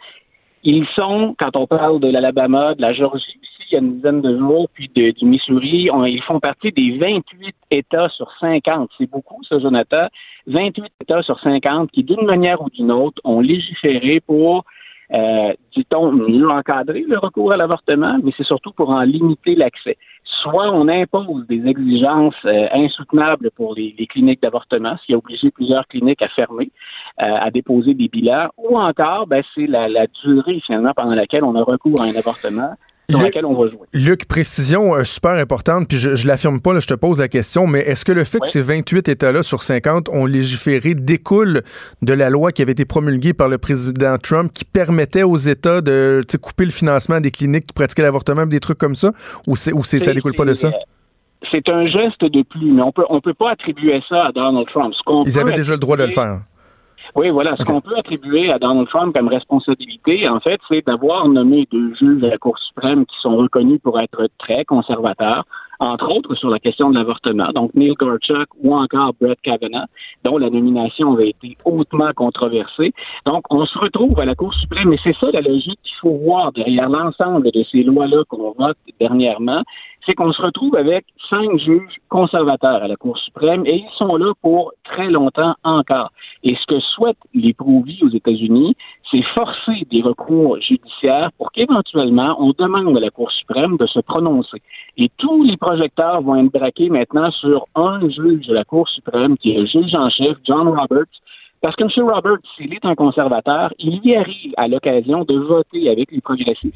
Ils sont, quand on parle de l'Alabama, de la Georgie, il y a une dizaine de jours, puis du Missouri, ils font partie des 28 États sur 50. C'est beaucoup, ça, Jonathan. 28 États sur 50 qui, d'une manière ou d'une autre, ont légiféré pour, euh, dit-on, mieux encadrer le recours à l'avortement, mais c'est surtout pour en limiter l'accès. Soit on impose des exigences euh, insoutenables pour les, cliniques d'avortement, ce qui a obligé plusieurs cliniques à fermer, euh, à déposer des bilans, ou encore, ben, c'est la, la durée finalement pendant laquelle on a recours à un avortement Luc, précision euh, super importante, puis je, je l'affirme pas, là, je te pose la question, mais est-ce que le fait que ces 28 États-là sur 50 ont légiféré découle de la loi qui avait été promulguée par le président Trump qui permettait aux États de couper le financement des cliniques qui pratiquaient l'avortement, des trucs comme ça, ou, c'est, ou c'est, ça découle pas de ça? C'est un geste de plus, mais on peut, on peut pas attribuer ça à Donald Trump. Ils avaient déjà le droit de le faire. Oui, voilà. Ce qu'on peut attribuer à Donald Trump comme responsabilité, en fait, c'est d'avoir nommé deux juges de la Cour suprême qui sont reconnus pour être très conservateurs, entre autres sur la question de l'avortement, donc Neil Gorsuch ou encore Brett Kavanaugh, dont la nomination avait été hautement controversée. Donc, on se retrouve à la Cour suprême, et c'est ça la logique qu'il faut voir derrière l'ensemble de ces lois-là qu'on vote dernièrement, c'est qu'on se retrouve avec cinq juges conservateurs à la Cour suprême et ils sont là pour très longtemps encore. Et ce que souhaitent les pro aux États-Unis, c'est forcer des recours judiciaires pour qu'éventuellement on demande à la Cour suprême de se prononcer. Et tous les projecteurs vont être braqués maintenant sur un juge de la Cour suprême qui est le juge en chef, John Roberts, parce que M. Roberts, s'il est un conservateur, il y arrive à l'occasion de voter avec les progressistes.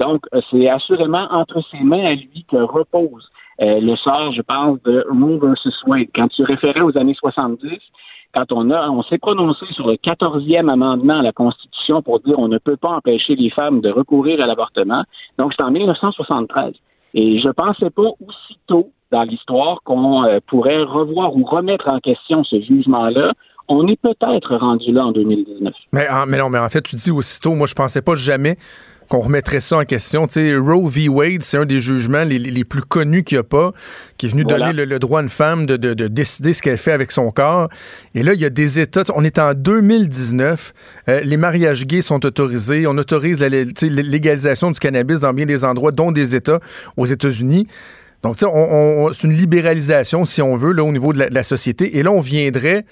Donc, euh, c'est assurément entre ses mains à lui que repose euh, le sort, je pense, de Roe versus Wade. Quand tu référais aux années 70, quand on a, on s'est prononcé sur le 14e amendement à la Constitution pour dire on ne peut pas empêcher les femmes de recourir à l'avortement. Donc, c'est en 1973. Et je pensais pas aussitôt dans l'histoire qu'on euh, pourrait revoir ou remettre en question ce jugement-là on est peut-être rendu là en 2019. Mais, mais non, mais en fait, tu dis aussitôt, moi, je pensais pas jamais qu'on remettrait ça en question. Tu sais, Roe v. Wade, c'est un des jugements les, plus connus qu'il n'y a pas, qui est venu donner le, droit à une femme de, décider ce qu'elle fait avec son corps. Et là, il y a des États. On est en 2019. Euh, les mariages gays sont autorisés. On autorise la, légalisation du cannabis dans bien des endroits, dont des États aux États-Unis. Donc, tu sais, on, c'est une libéralisation, si on veut, là, au niveau de la société. Et là, on viendrait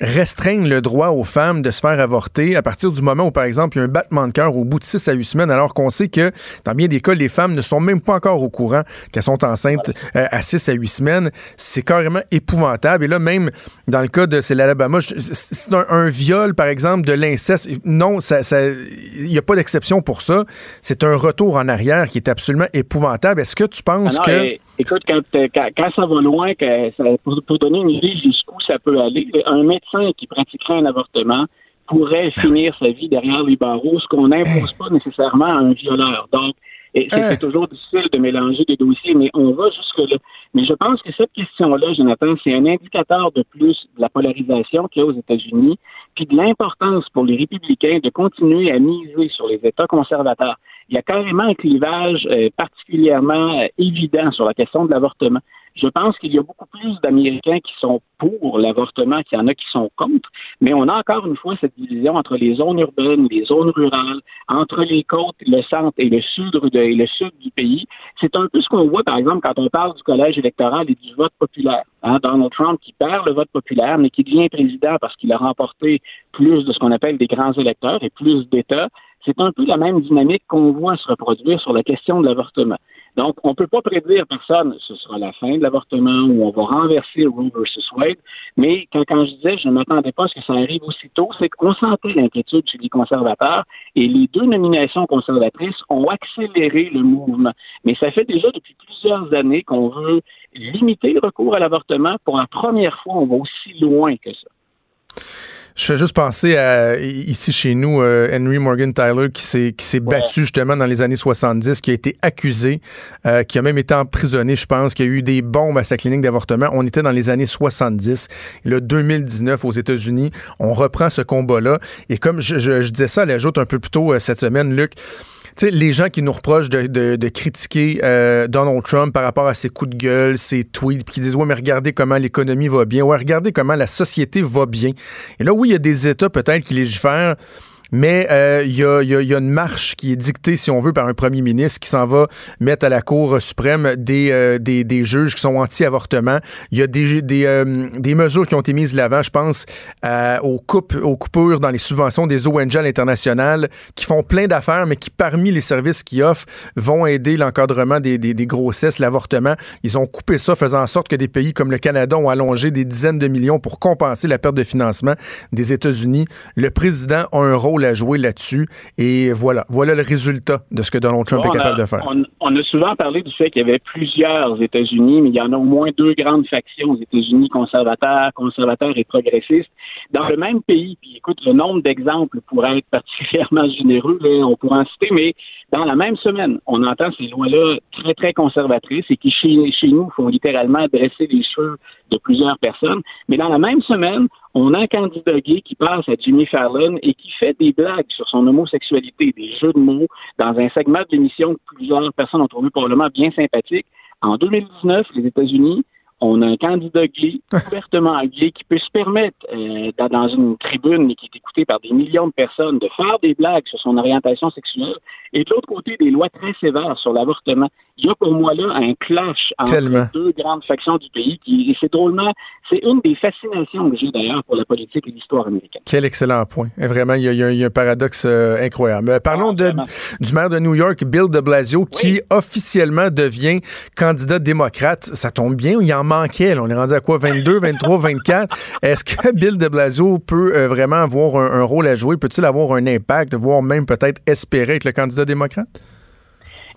restreignent le droit aux femmes de se faire avorter à partir du moment où, par exemple, il y a un battement de cœur au bout de 6 à 8 semaines, alors qu'on sait que, dans bien des cas, les femmes ne sont même pas encore au courant qu'elles sont enceintes euh, à 6 à 8 semaines. C'est carrément épouvantable. Et là, même dans le cas de c'est l'Alabama, c'est un, viol, par exemple, de l'inceste. Non, il n'y a pas d'exception pour ça. C'est un retour en arrière qui est absolument épouvantable. Est-ce que tu penses ah que... Écoute, quand, quand, ça va loin, que ça, pour, donner une idée jusqu'où ça peut aller, un médecin qui pratiquerait un avortement pourrait finir sa vie derrière les barreaux, ce qu'on n'impose pas nécessairement à un violeur. Donc, et c'est hein? toujours difficile de mélanger des dossiers, mais on va jusque-là. Mais je pense que cette question-là, Jonathan, c'est un indicateur de plus de la polarisation qu'il y a aux États-Unis, puis de l'importance pour les républicains de continuer à miser sur les États conservateurs. Il y a carrément un clivage euh, particulièrement euh, évident sur la question de l'avortement. Je pense qu'il y a beaucoup plus d'Américains qui sont pour l'avortement qu'il y en a qui sont contre, mais on a encore une fois cette division entre les zones urbaines, les zones rurales, entre les côtes, le centre et le sud, et le sud du pays. C'est un peu ce qu'on voit, par exemple, quand on parle du collège électoral et du vote populaire. Hein, Donald Trump qui perd le vote populaire, mais qui devient président parce qu'il a remporté plus de ce qu'on appelle des grands électeurs et plus d'États. C'est un peu la même dynamique qu'on voit se reproduire sur la question de l'avortement. Donc, on ne peut pas prédire personne, ce sera la fin de l'avortement ou on va renverser Roe versus Wade. Mais quand, quand je disais, je ne m'attendais pas à ce que ça arrive aussitôt, c'est qu'on sentait l'inquiétude chez les conservateurs et les deux nominations conservatrices ont accéléré le mouvement. Mais ça fait déjà depuis plusieurs années qu'on veut limiter le recours à l'avortement. Pour la première fois, on va aussi loin que ça. Je fais juste penser à ici chez nous euh, Henry Morgan Tyler qui s'est qui s'est battu justement dans les années 70, qui a été accusé, euh, qui a même été emprisonné, je pense, qui a eu des bombes à sa clinique d'avortement. On était dans les années 70. Le 2019 aux États-Unis, on reprend ce combat-là. Et comme je, je, disais ça à l'ajoute un peu plus tôt euh, cette semaine, Luc, sais, les gens qui nous reprochent de, critiquer euh, Donald Trump par rapport à ses coups de gueule, ses tweets, puis qui disent Ouais, mais regardez comment l'économie va bien, ouais, regardez comment la société va bien. Et là, oui, il y a des États peut-être qui légifèrent mais euh, il y, a, une marche qui est dictée, si on veut, par un premier ministre qui s'en va mettre à la Cour suprême des, euh, juges qui sont anti-avortement. Il y a euh, des, mesures qui ont été mises de l'avant, je pense, aux, coupes, aux coupures dans les subventions des ONG à l'international, qui font plein d'affaires, mais qui, parmi les services qu'ils offrent, vont aider l'encadrement des, des, grossesses, l'avortement. Ils ont coupé ça, faisant en sorte que des pays comme le Canada ont allongé des dizaines de millions pour compenser la perte de financement des États-Unis. Le président a un rôle à jouer là-dessus. Et voilà, voilà le résultat de ce que Donald Trump est capable de faire. On, a souvent parlé du fait qu'il y avait plusieurs États-Unis, mais il y en a au moins deux grandes factions aux États-Unis, conservateurs, conservateurs et progressistes. Dans le même pays, puis écoute, le nombre d'exemples pourrait être particulièrement généreux, on pourrait en citer, mais dans la même semaine, on entend ces lois-là très, très conservatrices et qui, chez, chez nous, font littéralement dresser les cheveux de plusieurs personnes. Mais dans la même semaine, on a un candidat gay qui passe à Jimmy Fallon et qui fait des blagues sur son homosexualité, des jeux de mots, dans un segment de l'émission que plusieurs personnes ont trouvé probablement bien sympathique. En 2019, les États-Unis on a un candidat gay, ouvertement gay, qui peut se permettre, euh, dans une tribune qui est écoutée par des millions de personnes, de faire des blagues sur son orientation sexuelle, et de l'autre côté, des lois très sévères sur l'avortement. Il y a pour moi là un clash entre les deux grandes factions du pays, qui, et c'est drôlement, c'est une des fascinations que j'ai d'ailleurs pour la politique et l'histoire américaine. Quel excellent point. Vraiment, il y a, un paradoxe euh, incroyable. Euh, parlons ah, de, du maire de New York, Bill de Blasio, qui officiellement devient candidat démocrate. Ça tombe bien, il en On est rendu à quoi? 22, 23, 24. Est-ce que Bill de Blasio peut euh, vraiment avoir un, rôle à jouer? Peut-il avoir un impact, voire même peut-être espérer être le candidat démocrate?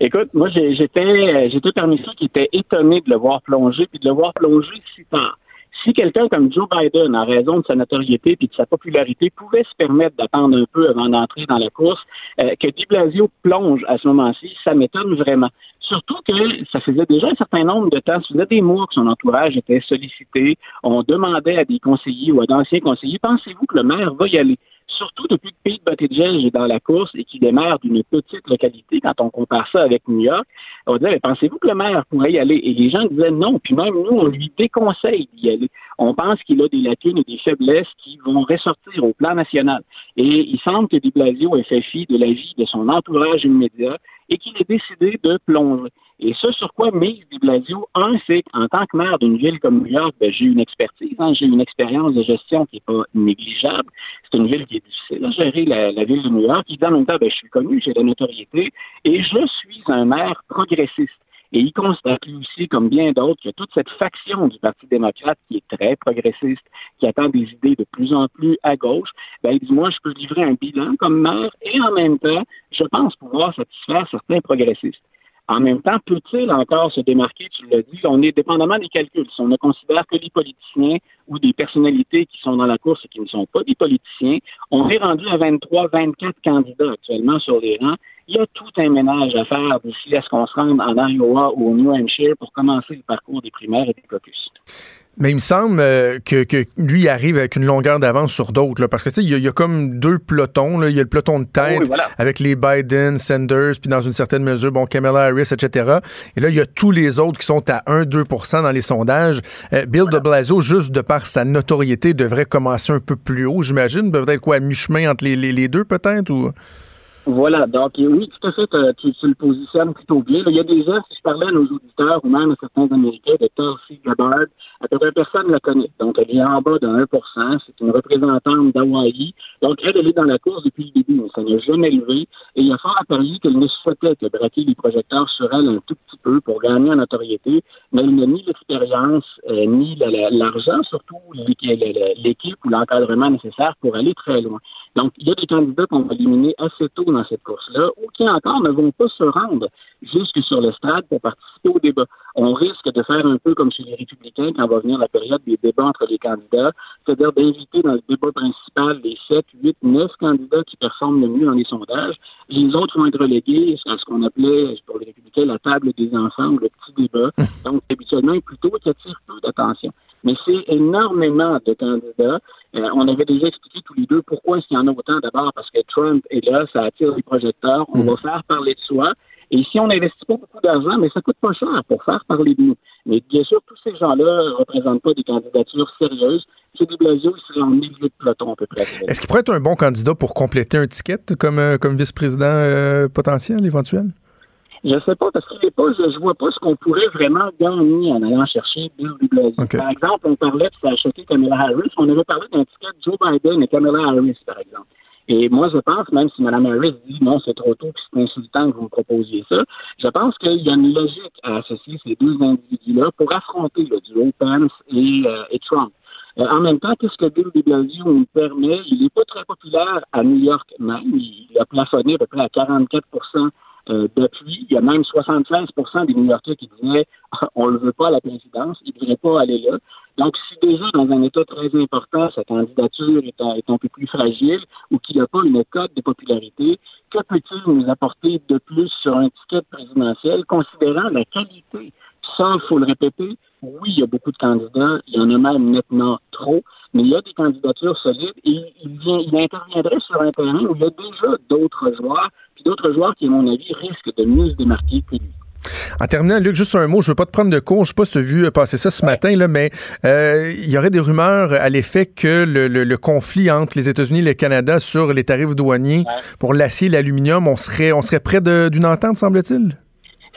Écoute, moi, j'étais, j'étais parmi ceux qui étaient étonnés de le voir plonger, puis de le voir plonger si tard. Si quelqu'un comme Joe Biden, en raison de sa notoriété et de sa popularité, pouvait se permettre d'attendre un peu avant d'entrer dans la course, euh, que Di Blasio plonge à ce moment-ci, ça m'étonne vraiment. Surtout que ça faisait déjà un certain nombre de temps, ça faisait des mois que son entourage était sollicité. On demandait à des conseillers ou à d'anciens conseillers, pensez-vous que le maire va y aller? Surtout depuis que Pete Buttigieg est dans la course et qu'il démarre d'une petite localité, quand on compare ça avec New York, on disait, pensez-vous que le maire pourrait y aller? Et les gens disaient non, puis même nous, on lui déconseille d'y aller. On pense qu'il a des lacunes et des faiblesses qui vont ressortir au plan national. Et il semble que de Blasio ait fait fi de la vie de son entourage immédiat et qu'il ait décidé de plonger. Et ce sur quoi mise Di Blasio, un, c'est qu'en tant que maire d'une ville comme New York, ben, j'ai une expertise, hein, j'ai une expérience de gestion qui n'est pas négligeable. C'est une ville qui est difficile à gérer, la, ville de New York. Il dit en même temps, ben, je suis connu, j'ai de la notoriété, et je suis un maire progressiste. Et il constate lui aussi, comme bien d'autres, que toute cette faction du Parti démocrate qui est très progressiste, qui attend des idées de plus en plus à gauche, ben, il dit, moi, je peux livrer un bilan comme maire et en même temps, je pense pouvoir satisfaire certains progressistes. En même temps, peut-il encore se démarquer, tu l'as dit, on est dépendamment des calculs. Si on ne considère que les politiciens ou des personnalités qui sont dans la course et qui ne sont pas des politiciens, on est rendu à 23, 24 candidats actuellement sur les rangs. Il y a tout un ménage à faire d'ici à ce qu'on se rende en Iowa ou au New Hampshire pour commencer le parcours des primaires et des caucus. Mais il me semble euh, que, que, lui arrive avec une longueur d'avance sur d'autres, parce que tu sais, il y, a comme deux pelotons. Il y a le peloton de tête avec les Biden, Sanders, puis dans une certaine mesure, bon, Kamala Harris, etc. Et là, il y a tous les autres qui sont à 1-2% dans les sondages. Euh, Bill de Blasio, juste de par sa notoriété, devrait commencer un peu plus haut, j'imagine. Peut-être quoi, à mi-chemin entre les, les, les deux, peut-être, ou... Voilà, donc oui, tout à fait, tu, tu le positionnes plutôt bien. il y a des gens, si je parlais à nos auditeurs ou même à certains Américains de Tulsi Gabbard, à peu près personne ne la connaît. Donc, elle est en bas de 1% c'est une représentante d'Hawaï. Donc, elle, est dans la course depuis le début, mais ça n'a jamais levé. Et il y a fort à parier qu'elle ne souhaitait que braquer les projecteurs sur elle un tout petit peu pour gagner en notoriété, mais elle n'a ni l'expérience, euh, ni l'argent, surtout l'équipe ou l'encadrement nécessaire pour aller très loin. Donc, il y a des candidats qu'on va éliminer assez tôt dans cette course-là, ou qui encore ne vont pas se rendre jusque sur le stade pour participer au débat. On risque de faire un peu comme chez les républicains quand va venir la période des débats entre les candidats, c'est-à-dire d'inviter dans le débat principal les 7, 8, 9 candidats qui performent le mieux dans les sondages. Les autres vont être relégués à ce qu'on appelait, pour les républicains, la table des enfants ou le petit débat. Donc, habituellement, plutôt qui attire peu d'attention mais c'est énormément de candidats. Euh, on avait déjà expliqué tous les deux pourquoi est-ce qu'il y en a autant. D'abord parce que Trump est là, ça attire les projecteurs, on mm. va faire parler de soi. Et si on n'investit pas beaucoup d'argent, mais ça coûte pas cher pour faire parler de nous. Mais bien sûr, tous ces gens-là ne représentent pas des candidatures sérieuses. C'est des Blasio, il serait en milieu de peloton à peu près. Est-ce qu'il pourrait être un bon candidat pour compléter un ticket comme, euh, comme vice-président euh, potentiel, éventuel? Je sais pas, parce qu'il est pas, je, je vois pas ce qu'on pourrait vraiment gagner en allant chercher Bill de Par exemple, on parlait, a choqué Kamala Harris, on avait parlé d'un ticket de Joe Biden et Kamala Harris, par exemple. Et moi, je pense, même si Mme Harris dit non, c'est trop tôt, puis c'est insultant que vous me proposiez ça, je pense qu'il y a une logique à associer ces deux individus-là pour affronter le duo Pence et, euh, et Trump. Euh, en même temps, qu'est-ce que Bill de Blasio nous permet? Il n'est pas très populaire à New York même. Il a plafonné à peu près à 44 euh, depuis, il y a même 75% des New-Yorkais qui disaient on ne veut pas à la présidence, il ne devrait pas aller là. Donc, si déjà dans un État très important, sa candidature est un, est un peu plus fragile ou qu'il n'a pas une cote de popularité, que peut-il nous apporter de plus sur un ticket présidentiel, considérant la qualité? Ça, il faut le répéter, oui, il y a beaucoup de candidats, il y en a même nettement trop, mais il y a des candidatures solides et il, vient, il interviendrait sur un terrain où il y a déjà d'autres joueurs, puis d'autres joueurs qui, à mon avis, risquent de mieux se démarquer que lui. En terminant, Luc, juste un mot, je veux pas te prendre de cours, je sais pas si tu as vu passer ça ce matin, là, mais euh, il y aurait des rumeurs à l'effet que le, conflit entre les États-Unis et le Canada sur les tarifs douaniers pour l'acier et l'aluminium, on serait, on serait près d'une entente, semble-t-il?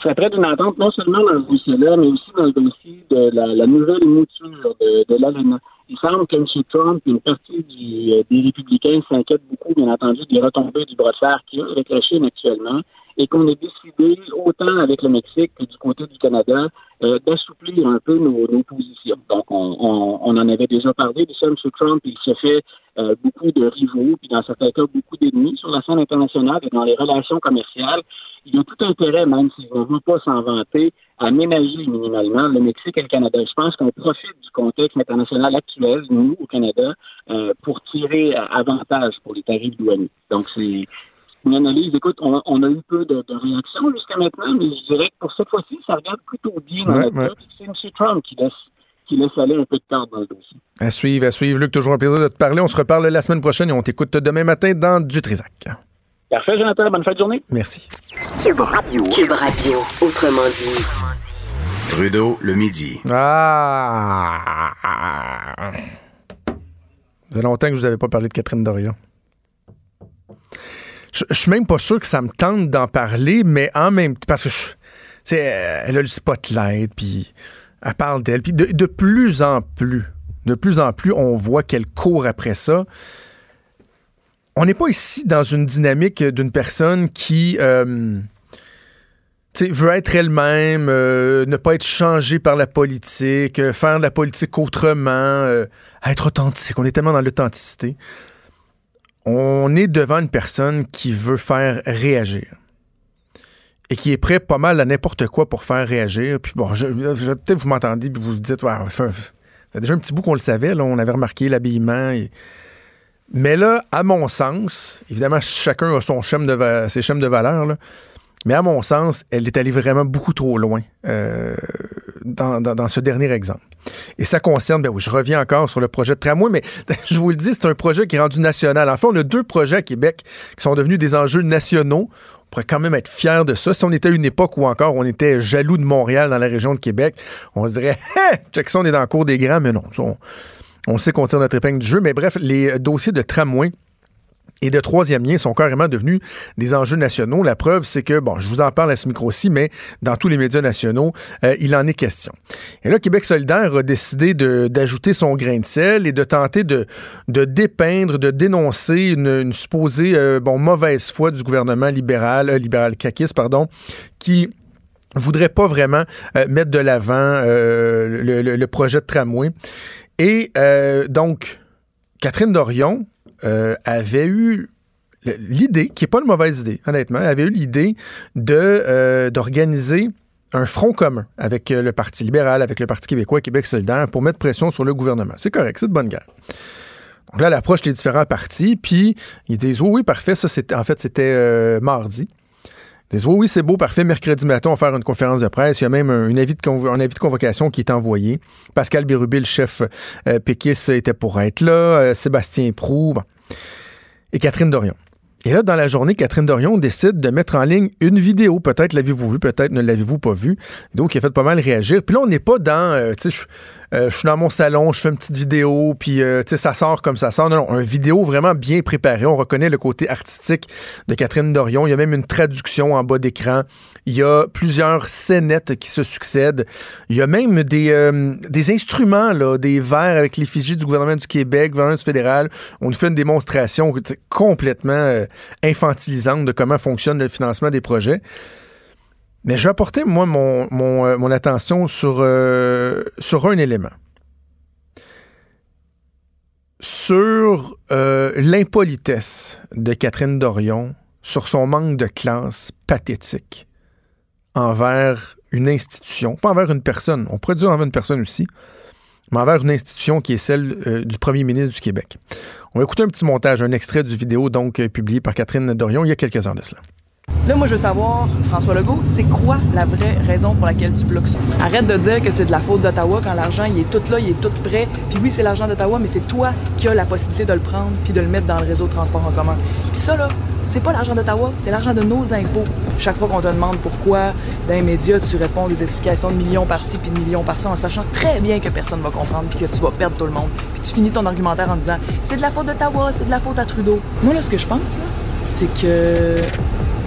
Serait près d'une entente non seulement dans ce dossier-là, mais aussi dans le dossier de la, nouvelle mouture de, de l'ALENA. Il semble que M. Trump et une partie du, euh, des républicains s'inquiètent beaucoup, bien entendu, des retombées du bras de fer qu'il a avec la actuellement et qu'on ait décidé, autant avec le Mexique que du côté du Canada, euh, d'assouplir un peu nos, nos, positions. Donc, on, on, on, en avait déjà parlé de ça, M. Trump, il se fait euh, beaucoup de rivaux, puis dans certains cas, beaucoup d'ennemis sur la scène internationale et dans les relations commerciales. Il y a tout intérêt, même s'il ne veut pas s'en vanter, à ménager minimalement le Mexique et le Canada. Je pense qu'on profite du contexte international actuel, nous, au Canada, euh, pour tirer avantage pour les tarifs douaniers. Donc, c'est une analyse. Écoute, on, on, a eu peu de, de réactions jusqu'à maintenant, mais je dirais que pour cette fois-ci, ça regarde plutôt bien ouais. C'est M. Trump qui laisse, qui laisse aller un peu de temps dans le dossier. À suivre, à suivre. Luc, toujours un plaisir de te parler. On se reparle la semaine prochaine et on t'écoute demain matin dans du Trisac. Parfait, Jonathan. Bonne fin de journée. Merci. Cube Radio. Cube Radio. Autrement dit. Trudeau, le midi. Ah! Ça fait longtemps que je vous avais pas parlé de Catherine Dorion. Je, je suis même pas sûr que ça me tente d'en parler, mais en même temps, parce que je, elle a le spotlight, puis elle parle d'elle, puis de, de, plus en plus, de plus en plus, on voit qu'elle court après ça. On n'est pas ici dans une dynamique d'une personne qui euh, veut être elle-même, euh, ne pas être changée par la politique, euh, faire de la politique autrement, être authentique. On est tellement dans l'authenticité on est devant une personne qui veut faire réagir et qui est prêt pas mal à n'importe quoi pour faire réagir. Puis bon, je, peut-être vous m'entendez et vous vous dites, ouais, ça fait déjà un petit bout qu'on le savait, là, on avait remarqué l'habillement. Mais là, à mon sens, évidemment, chacun a son de, ses schèmes de valeur, mais à mon sens, elle est allée vraiment beaucoup trop loin euh, dans, ce dernier exemple. Et ça concerne, ben oui, je reviens encore sur le projet de tramway, mais je vous le dis, c'est un projet qui est rendu national. En fait, on a deux projets à Québec qui sont devenus des enjeux nationaux. On pourrait quand même être fiers de ça. Si on était à une époque où encore on était jaloux de Montréal dans la région de Québec, on se dirait, hé, check ça, on est dans le cours des grands, mais non. On, on sait qu'on tire notre épingle du jeu. Mais bref, les dossiers de tramway, et de troisième lien sont carrément devenus des enjeux nationaux. La preuve, c'est que, bon, je vous en parle à ce micro-ci, mais dans tous les médias nationaux, euh, il en est question. Et là, Québec solidaire a décidé d'ajouter son grain de sel et de tenter de, dépeindre, de dénoncer une, supposée euh, mauvaise foi du gouvernement libéral, euh, libéral caquiste, pardon, qui voudrait pas vraiment mettre de l'avant le, projet de tramway. Et donc, Catherine Dorion, euh, avait eu l'idée, qui n'est pas une mauvaise idée, honnêtement, avait eu l'idée euh, d'organiser un front commun avec euh, le Parti libéral, avec le Parti québécois, Québec solidaire, pour mettre pression sur le gouvernement. C'est correct, c'est de bonne guerre. Donc là, elle approche les différents partis, puis ils disent oui, oui, parfait, ça c'était en fait c'était mardi. Disent oui, c'est beau, parfait. Mercredi matin, on va faire une conférence de presse. Il y a même un, avis, de un avis de convocation qui est envoyé. Pascal Bérubé, le chef euh, était pour être là. Euh, Sébastien Prou et Catherine Dorion. Et là, dans la journée, Catherine Dorion décide de mettre en ligne une vidéo. Peut-être l'avez-vous vu, peut-être ne l'avez-vous pas vu. Vidéo qui a fait pas mal réagir. Puis là, on n'est pas dans, euh, euh, je suis dans mon salon, je fais une petite vidéo, puis euh, ça sort comme ça sort. Non, non, un vidéo vraiment bien préparé. On reconnaît le côté artistique de Catherine Dorion. Il y a même une traduction en bas d'écran. Il y a plusieurs scénettes qui se succèdent. Il y a même des, euh, instruments, là, des verres avec l'effigie du gouvernement du Québec, gouvernement du fédéral. On nous fait une démonstration complètement infantilisante de comment fonctionne le financement des projets. Mais je vais apporter, moi, mon, euh, attention sur, euh, sur un élément. Sur euh, l'impolitesse de Catherine Dorion, sur son manque de classe pathétique envers une institution, pas envers une personne, on pourrait dire envers une personne aussi, mais envers une institution qui est celle du premier ministre du Québec. On va écouter un petit montage, un extrait du vidéo donc publié par Catherine Dorion il y a quelques heures de cela. Là, moi, je veux savoir, François Legault, c'est quoi la vraie raison pour laquelle tu bloques ça? Arrête de dire que c'est de la faute d'Ottawa quand l'argent, il est tout là, il est tout prêt. Puis oui, c'est l'argent d'Ottawa, mais c'est toi qui as la possibilité de le prendre puis de le mettre dans le réseau de transport en commun. Puis ça, là, C'est pas l'argent d'Ottawa, c'est l'argent de nos impôts. Chaque fois qu'on te demande pourquoi, dans les médias, tu réponds des explications de millions par-ci puis de millions par-ça en sachant très bien que personne va comprendre puis que tu vas perdre tout le monde. Puis tu finis ton argumentaire en disant c'est de la faute d'Ottawa, c'est de la faute à Trudeau. Moi, là, ce que je pense, c'est que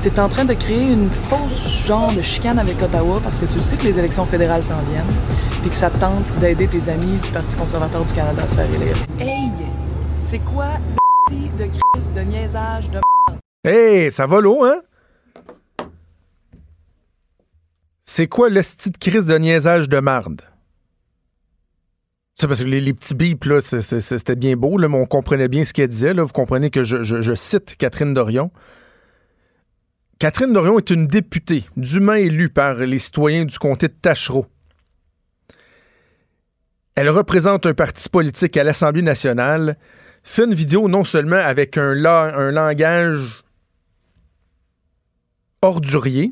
t'es en train de créer une fausse genre de chicane avec Ottawa parce que tu sais que les élections fédérales s'en viennent puis que ça te tente d'aider tes amis du Parti conservateur du Canada à se faire élire. Hey! C'est quoi le de crise, de niaisage, de Hey, ça va l'eau, hein? C'est quoi le de crise de niaisage de marde? C'est parce que les, petits bips, là, c'était bien beau, mais on comprenait bien ce qu'elle disait. Là. Vous comprenez que je, je cite Catherine Dorion. Catherine Dorion est une députée dûment élue par les citoyens du comté de Tachereau. Elle représente un parti politique à l'Assemblée nationale, fait une vidéo non seulement avec un, langage ordurier,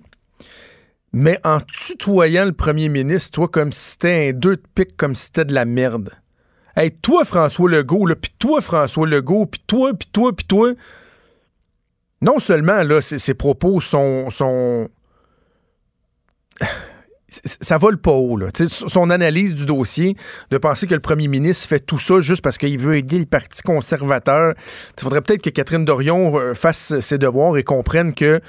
mais en tutoyant le premier ministre, toi, comme si c'était un deux de pique, comme si c'était de la merde. Hey, toi, François Legault, puis toi, François Legault, puis toi, puis toi, puis toi, non seulement là, ses, propos sont, sont ça vole pas haut. Là. son analyse du dossier, de penser que le premier ministre fait tout ça juste parce qu'il veut aider le Parti conservateur. Il faudrait peut-être que Catherine Dorion euh, fasse ses devoirs et comprenne que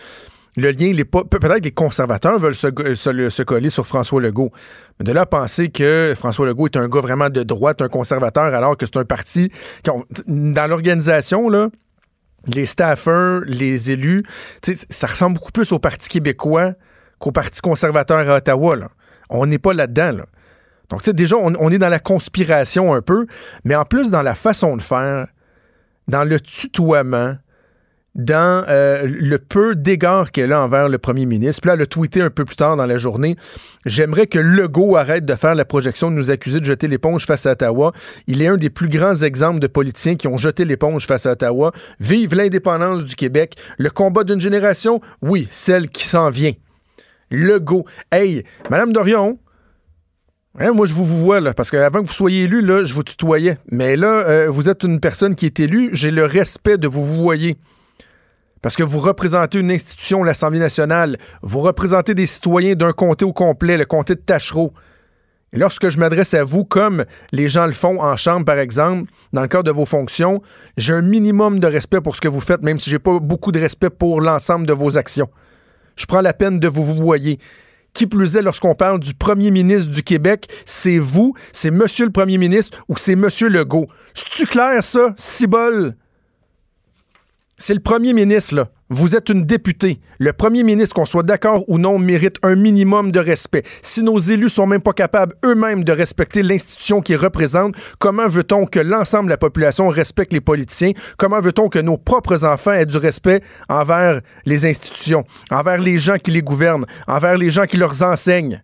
le lien. Peut-être que les conservateurs veulent se, se, coller sur François Legault. Mais de là à penser que François Legault est un gars vraiment de droite, un conservateur, alors que c'est un parti. dans l'organisation, là, les staffers, les élus, ça ressemble beaucoup plus au Parti québécois qu'au Parti conservateur à Ottawa. On n'est pas là-dedans. Là. Donc, déjà, on, on, est dans la conspiration un peu, mais en plus dans la façon de faire, dans le tutoiement, dans euh, le peu d'égard qu'elle a envers le premier ministre. Puis là, elle a tweeté un peu plus tard dans la journée J'aimerais que Legault arrête de faire la projection de nous accuser de jeter l'éponge face à Ottawa. Il est un des plus grands exemples de politiciens qui ont jeté l'éponge face à Ottawa. Vive l'indépendance du Québec. Le combat d'une génération, oui, celle qui s'en vient. Legault. Hey, Madame Dorion, hein, moi, je vous, vois, là, parce qu'avant que vous soyez élu, là, je vous tutoyais. Mais là, euh, vous êtes une personne qui est élue. J'ai le respect de vous vous. Parce que vous représentez une institution, l'Assemblée nationale. Vous représentez des citoyens d'un comté au complet, le comté de Tachereau. Et lorsque je m'adresse à vous, comme les gens le font en chambre, par exemple, dans le cadre de vos fonctions, j'ai un minimum de respect pour ce que vous faites, même si j'ai pas beaucoup de respect pour l'ensemble de vos actions. Je prends la peine de vous vous voyez. Qui plus est, lorsqu'on parle du premier ministre du Québec, c'est vous, c'est monsieur le premier ministre ou c'est monsieur Legault. C'est-tu clair, ça, Cibole? C'est le premier ministre. Vous êtes une députée. Le premier ministre, qu'on soit d'accord ou non, mérite un minimum de respect. Si nos élus sont même pas capables eux-mêmes de respecter l'institution qu'ils représentent, comment veut-on que l'ensemble de la population respecte les politiciens? Comment veut-on que nos propres enfants aient du respect envers les institutions, envers les gens qui les gouvernent, envers les gens qui leur enseignent?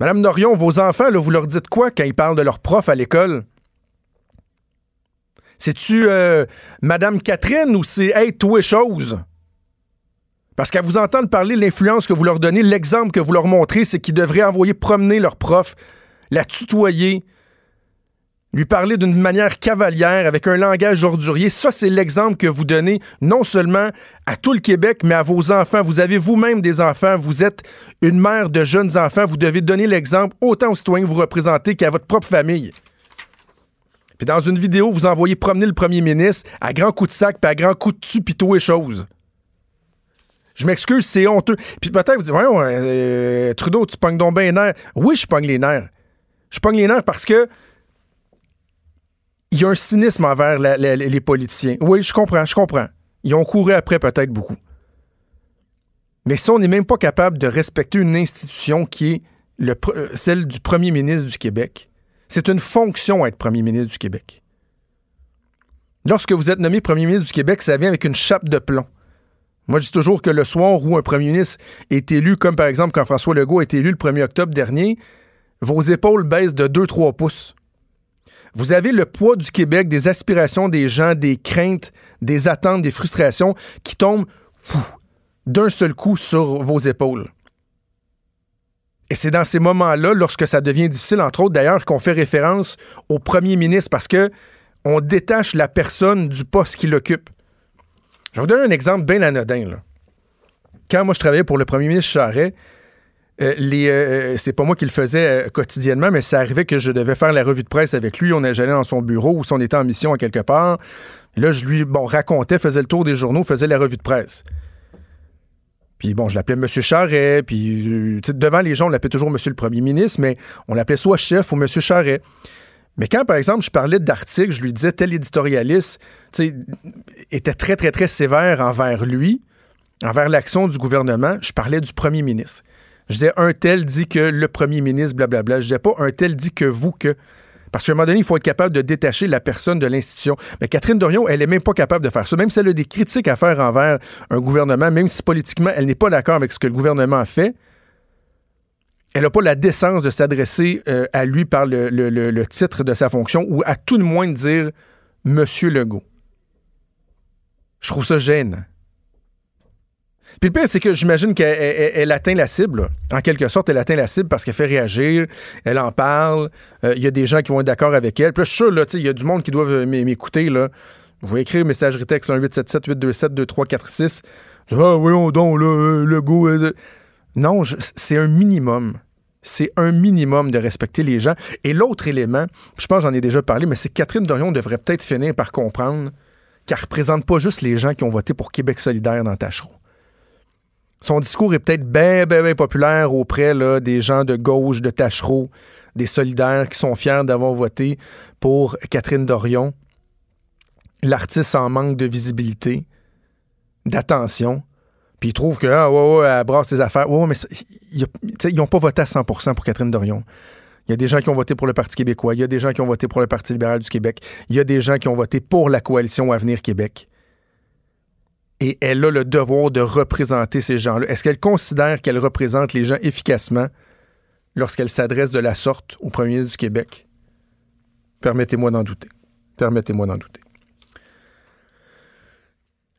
Madame Norion, vos enfants, vous leur dites quoi quand ils parlent de leurs profs à l'école? C'est-tu euh, Madame Catherine ou c'est Hey, toi chose? Parce qu'à vous entendre parler l'influence que vous leur donnez, l'exemple que vous leur montrez, c'est qu'ils devraient envoyer promener leur prof, la tutoyer, lui parler d'une manière cavalière, avec un langage ordurier. Ça, c'est l'exemple que vous donnez non seulement à tout le Québec, mais à vos enfants. Vous avez vous-même des enfants, vous êtes une mère de jeunes enfants, vous devez donner l'exemple autant aux citoyens que vous représentez qu'à votre propre famille. Puis dans une vidéo, vous envoyez promener le premier ministre à grands coups de sac, puis à grands coups de tupito et choses. Je m'excuse, c'est honteux. Puis peut-être vous dites, voyons, euh, Trudeau, tu pognes donc bien les nerfs. Oui, je pogne les nerfs. Je pogne les nerfs parce que il y a un cynisme envers les politiciens. Oui, je comprends, je comprends. Ils ont couru après peut-être beaucoup. Mais si on n'est même pas capable de respecter une institution qui est le, euh, celle du premier ministre du Québec, c'est une fonction être premier ministre du Québec. Lorsque vous êtes nommé premier ministre du Québec, ça vient avec une chape de plomb. Moi, je dis toujours que le soir où un premier ministre est élu, comme par exemple quand François Legault a été élu le 1er octobre dernier, vos épaules baissent de 2-3 pouces. Vous avez le poids du Québec, des aspirations des gens, des craintes, des attentes, des frustrations qui tombent d'un seul coup sur vos épaules. Et c'est dans ces moments-là, lorsque ça devient difficile, entre autres d'ailleurs, qu'on fait référence au premier ministre parce que on détache la personne du poste qu'il occupe. Je vais vous donner un exemple bien anodin. Quand moi, je travaillais pour le premier ministre Charret, euh, les, euh, c'est pas moi qui le faisais euh, quotidiennement, mais ça arrivait que je devais faire la revue de presse avec lui. On allait dans son bureau ou si on était en mission à quelque part. Là, je lui racontais, faisais le tour des journaux, faisais la revue de presse. Puis bon, je l'appelais Monsieur Charret, puis devant les gens, on l'appelait toujours Monsieur le Premier ministre, mais on l'appelait soit chef ou Monsieur Charret. Mais quand, par exemple, je parlais d'articles, je lui disais tel éditorialiste était très, très, très sévère envers lui, envers l'action du gouvernement, je parlais du premier ministre. Je disais un tel dit que le premier ministre, blablabla. Je disais pas un tel dit que vous que. Parce qu'à un moment donné, il faut être capable de détacher la personne de l'institution. Mais Catherine Dorion, elle n'est même pas capable de faire ça. Même si elle a des critiques à faire envers un gouvernement, même si politiquement, elle n'est pas d'accord avec ce que le gouvernement fait, elle n'a pas la décence de s'adresser euh, à lui par le, titre de sa fonction ou à tout le moins de dire Monsieur Legault. Je trouve ça gênant. Puis le pire, c'est que j'imagine qu'elle atteint la cible. En quelque sorte, elle atteint la cible parce qu'elle fait réagir, elle en parle. Euh, il y a des gens qui vont être d'accord avec elle. Puis là, je suis sûr, il y a du monde qui doit m'écouter. Là. Vous pouvez écrire messagerie texte 1-877-827-2346. Ah, voyons donc, là, le goût. Non, c'est un minimum. C'est un minimum de respecter les gens. Et l'autre élément, je pense j'en ai déjà parlé, mais c'est que Catherine Dorion devrait peut-être finir par comprendre qu'elle ne représente pas juste les gens qui ont voté pour Québec solidaire dans Tachereau. Son discours est peut-être bien, bien, bien populaire auprès des gens de gauche, de Tachereau, des solidaires qui sont fiers d'avoir voté pour Catherine Dorion. L'artiste en manque de visibilité, d'attention. Puis ils trouvent que, ah, ouais, elle brasse ses affaires. Ouais, mais ils n'ont pas voté à 100 pour Catherine Dorion. Il y a des gens qui ont voté pour le Parti québécois. Il y a des gens qui ont voté pour le Parti libéral du Québec. Il y a des gens qui ont voté pour la coalition Avenir Québec. Et elle a le devoir de représenter ces gens-là. Est-ce qu'elle considère qu'elle représente les gens efficacement lorsqu'elle s'adresse de la sorte au premier ministre du Québec? Permettez-moi d'en douter. Permettez-moi d'en douter.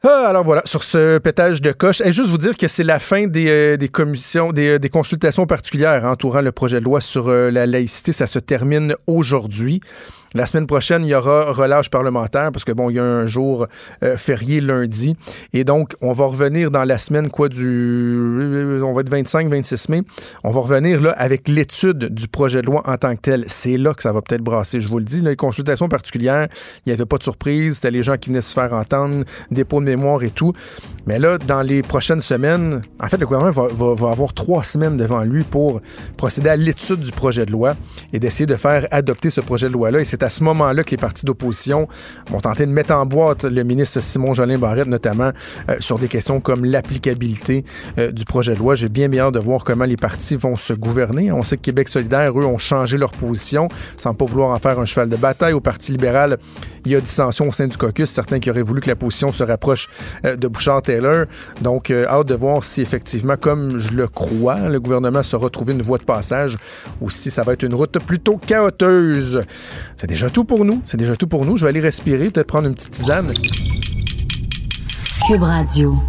Ah, alors voilà, sur ce pétage de coche, et juste vous dire que c'est la fin des, euh, commissions, euh, des, consultations particulières entourant le projet de loi sur euh, la laïcité. Ça se termine aujourd'hui. La semaine prochaine, il y aura relâche parlementaire parce que bon, il y a un jour euh, férié lundi. Et donc, on va revenir dans la semaine, quoi, du. On va être 25-26 mai. On va revenir là avec l'étude du projet de loi en tant que tel. C'est là que ça va peut-être brasser. Je vous le dis, les consultations particulières, il n'y avait pas de surprise. C'était les gens qui venaient se faire entendre, dépôt de mémoire et tout. Mais là, dans les prochaines semaines, en fait, le gouvernement va, va avoir trois semaines devant lui pour procéder à l'étude du projet de loi et d'essayer de faire adopter ce projet de loi-là. Et c'est à ce moment-là que les partis d'opposition vont tenter de mettre en boîte le ministre Simon Jolin Barrette, notamment euh, sur des questions comme l'applicabilité euh, du projet de loi. J'ai bien bien hâte de voir comment les partis vont se gouverner. On sait que Québec solidaire, eux, ont changé leur position sans pas vouloir en faire un cheval de bataille. Au Parti libéral, il y a dissension au sein du caucus. Certains qui auraient voulu que la position se rapproche euh, de Bouchard-Taylor. Donc, hâte de voir si effectivement, comme je le crois, le gouvernement se retrouver une voie de passage ou si ça va être une route plutôt chaoteuse. C'est déjà tout pour nous. C'est déjà tout pour nous. Je vais aller respirer, peut-être prendre une petite tisane. Cube Radio.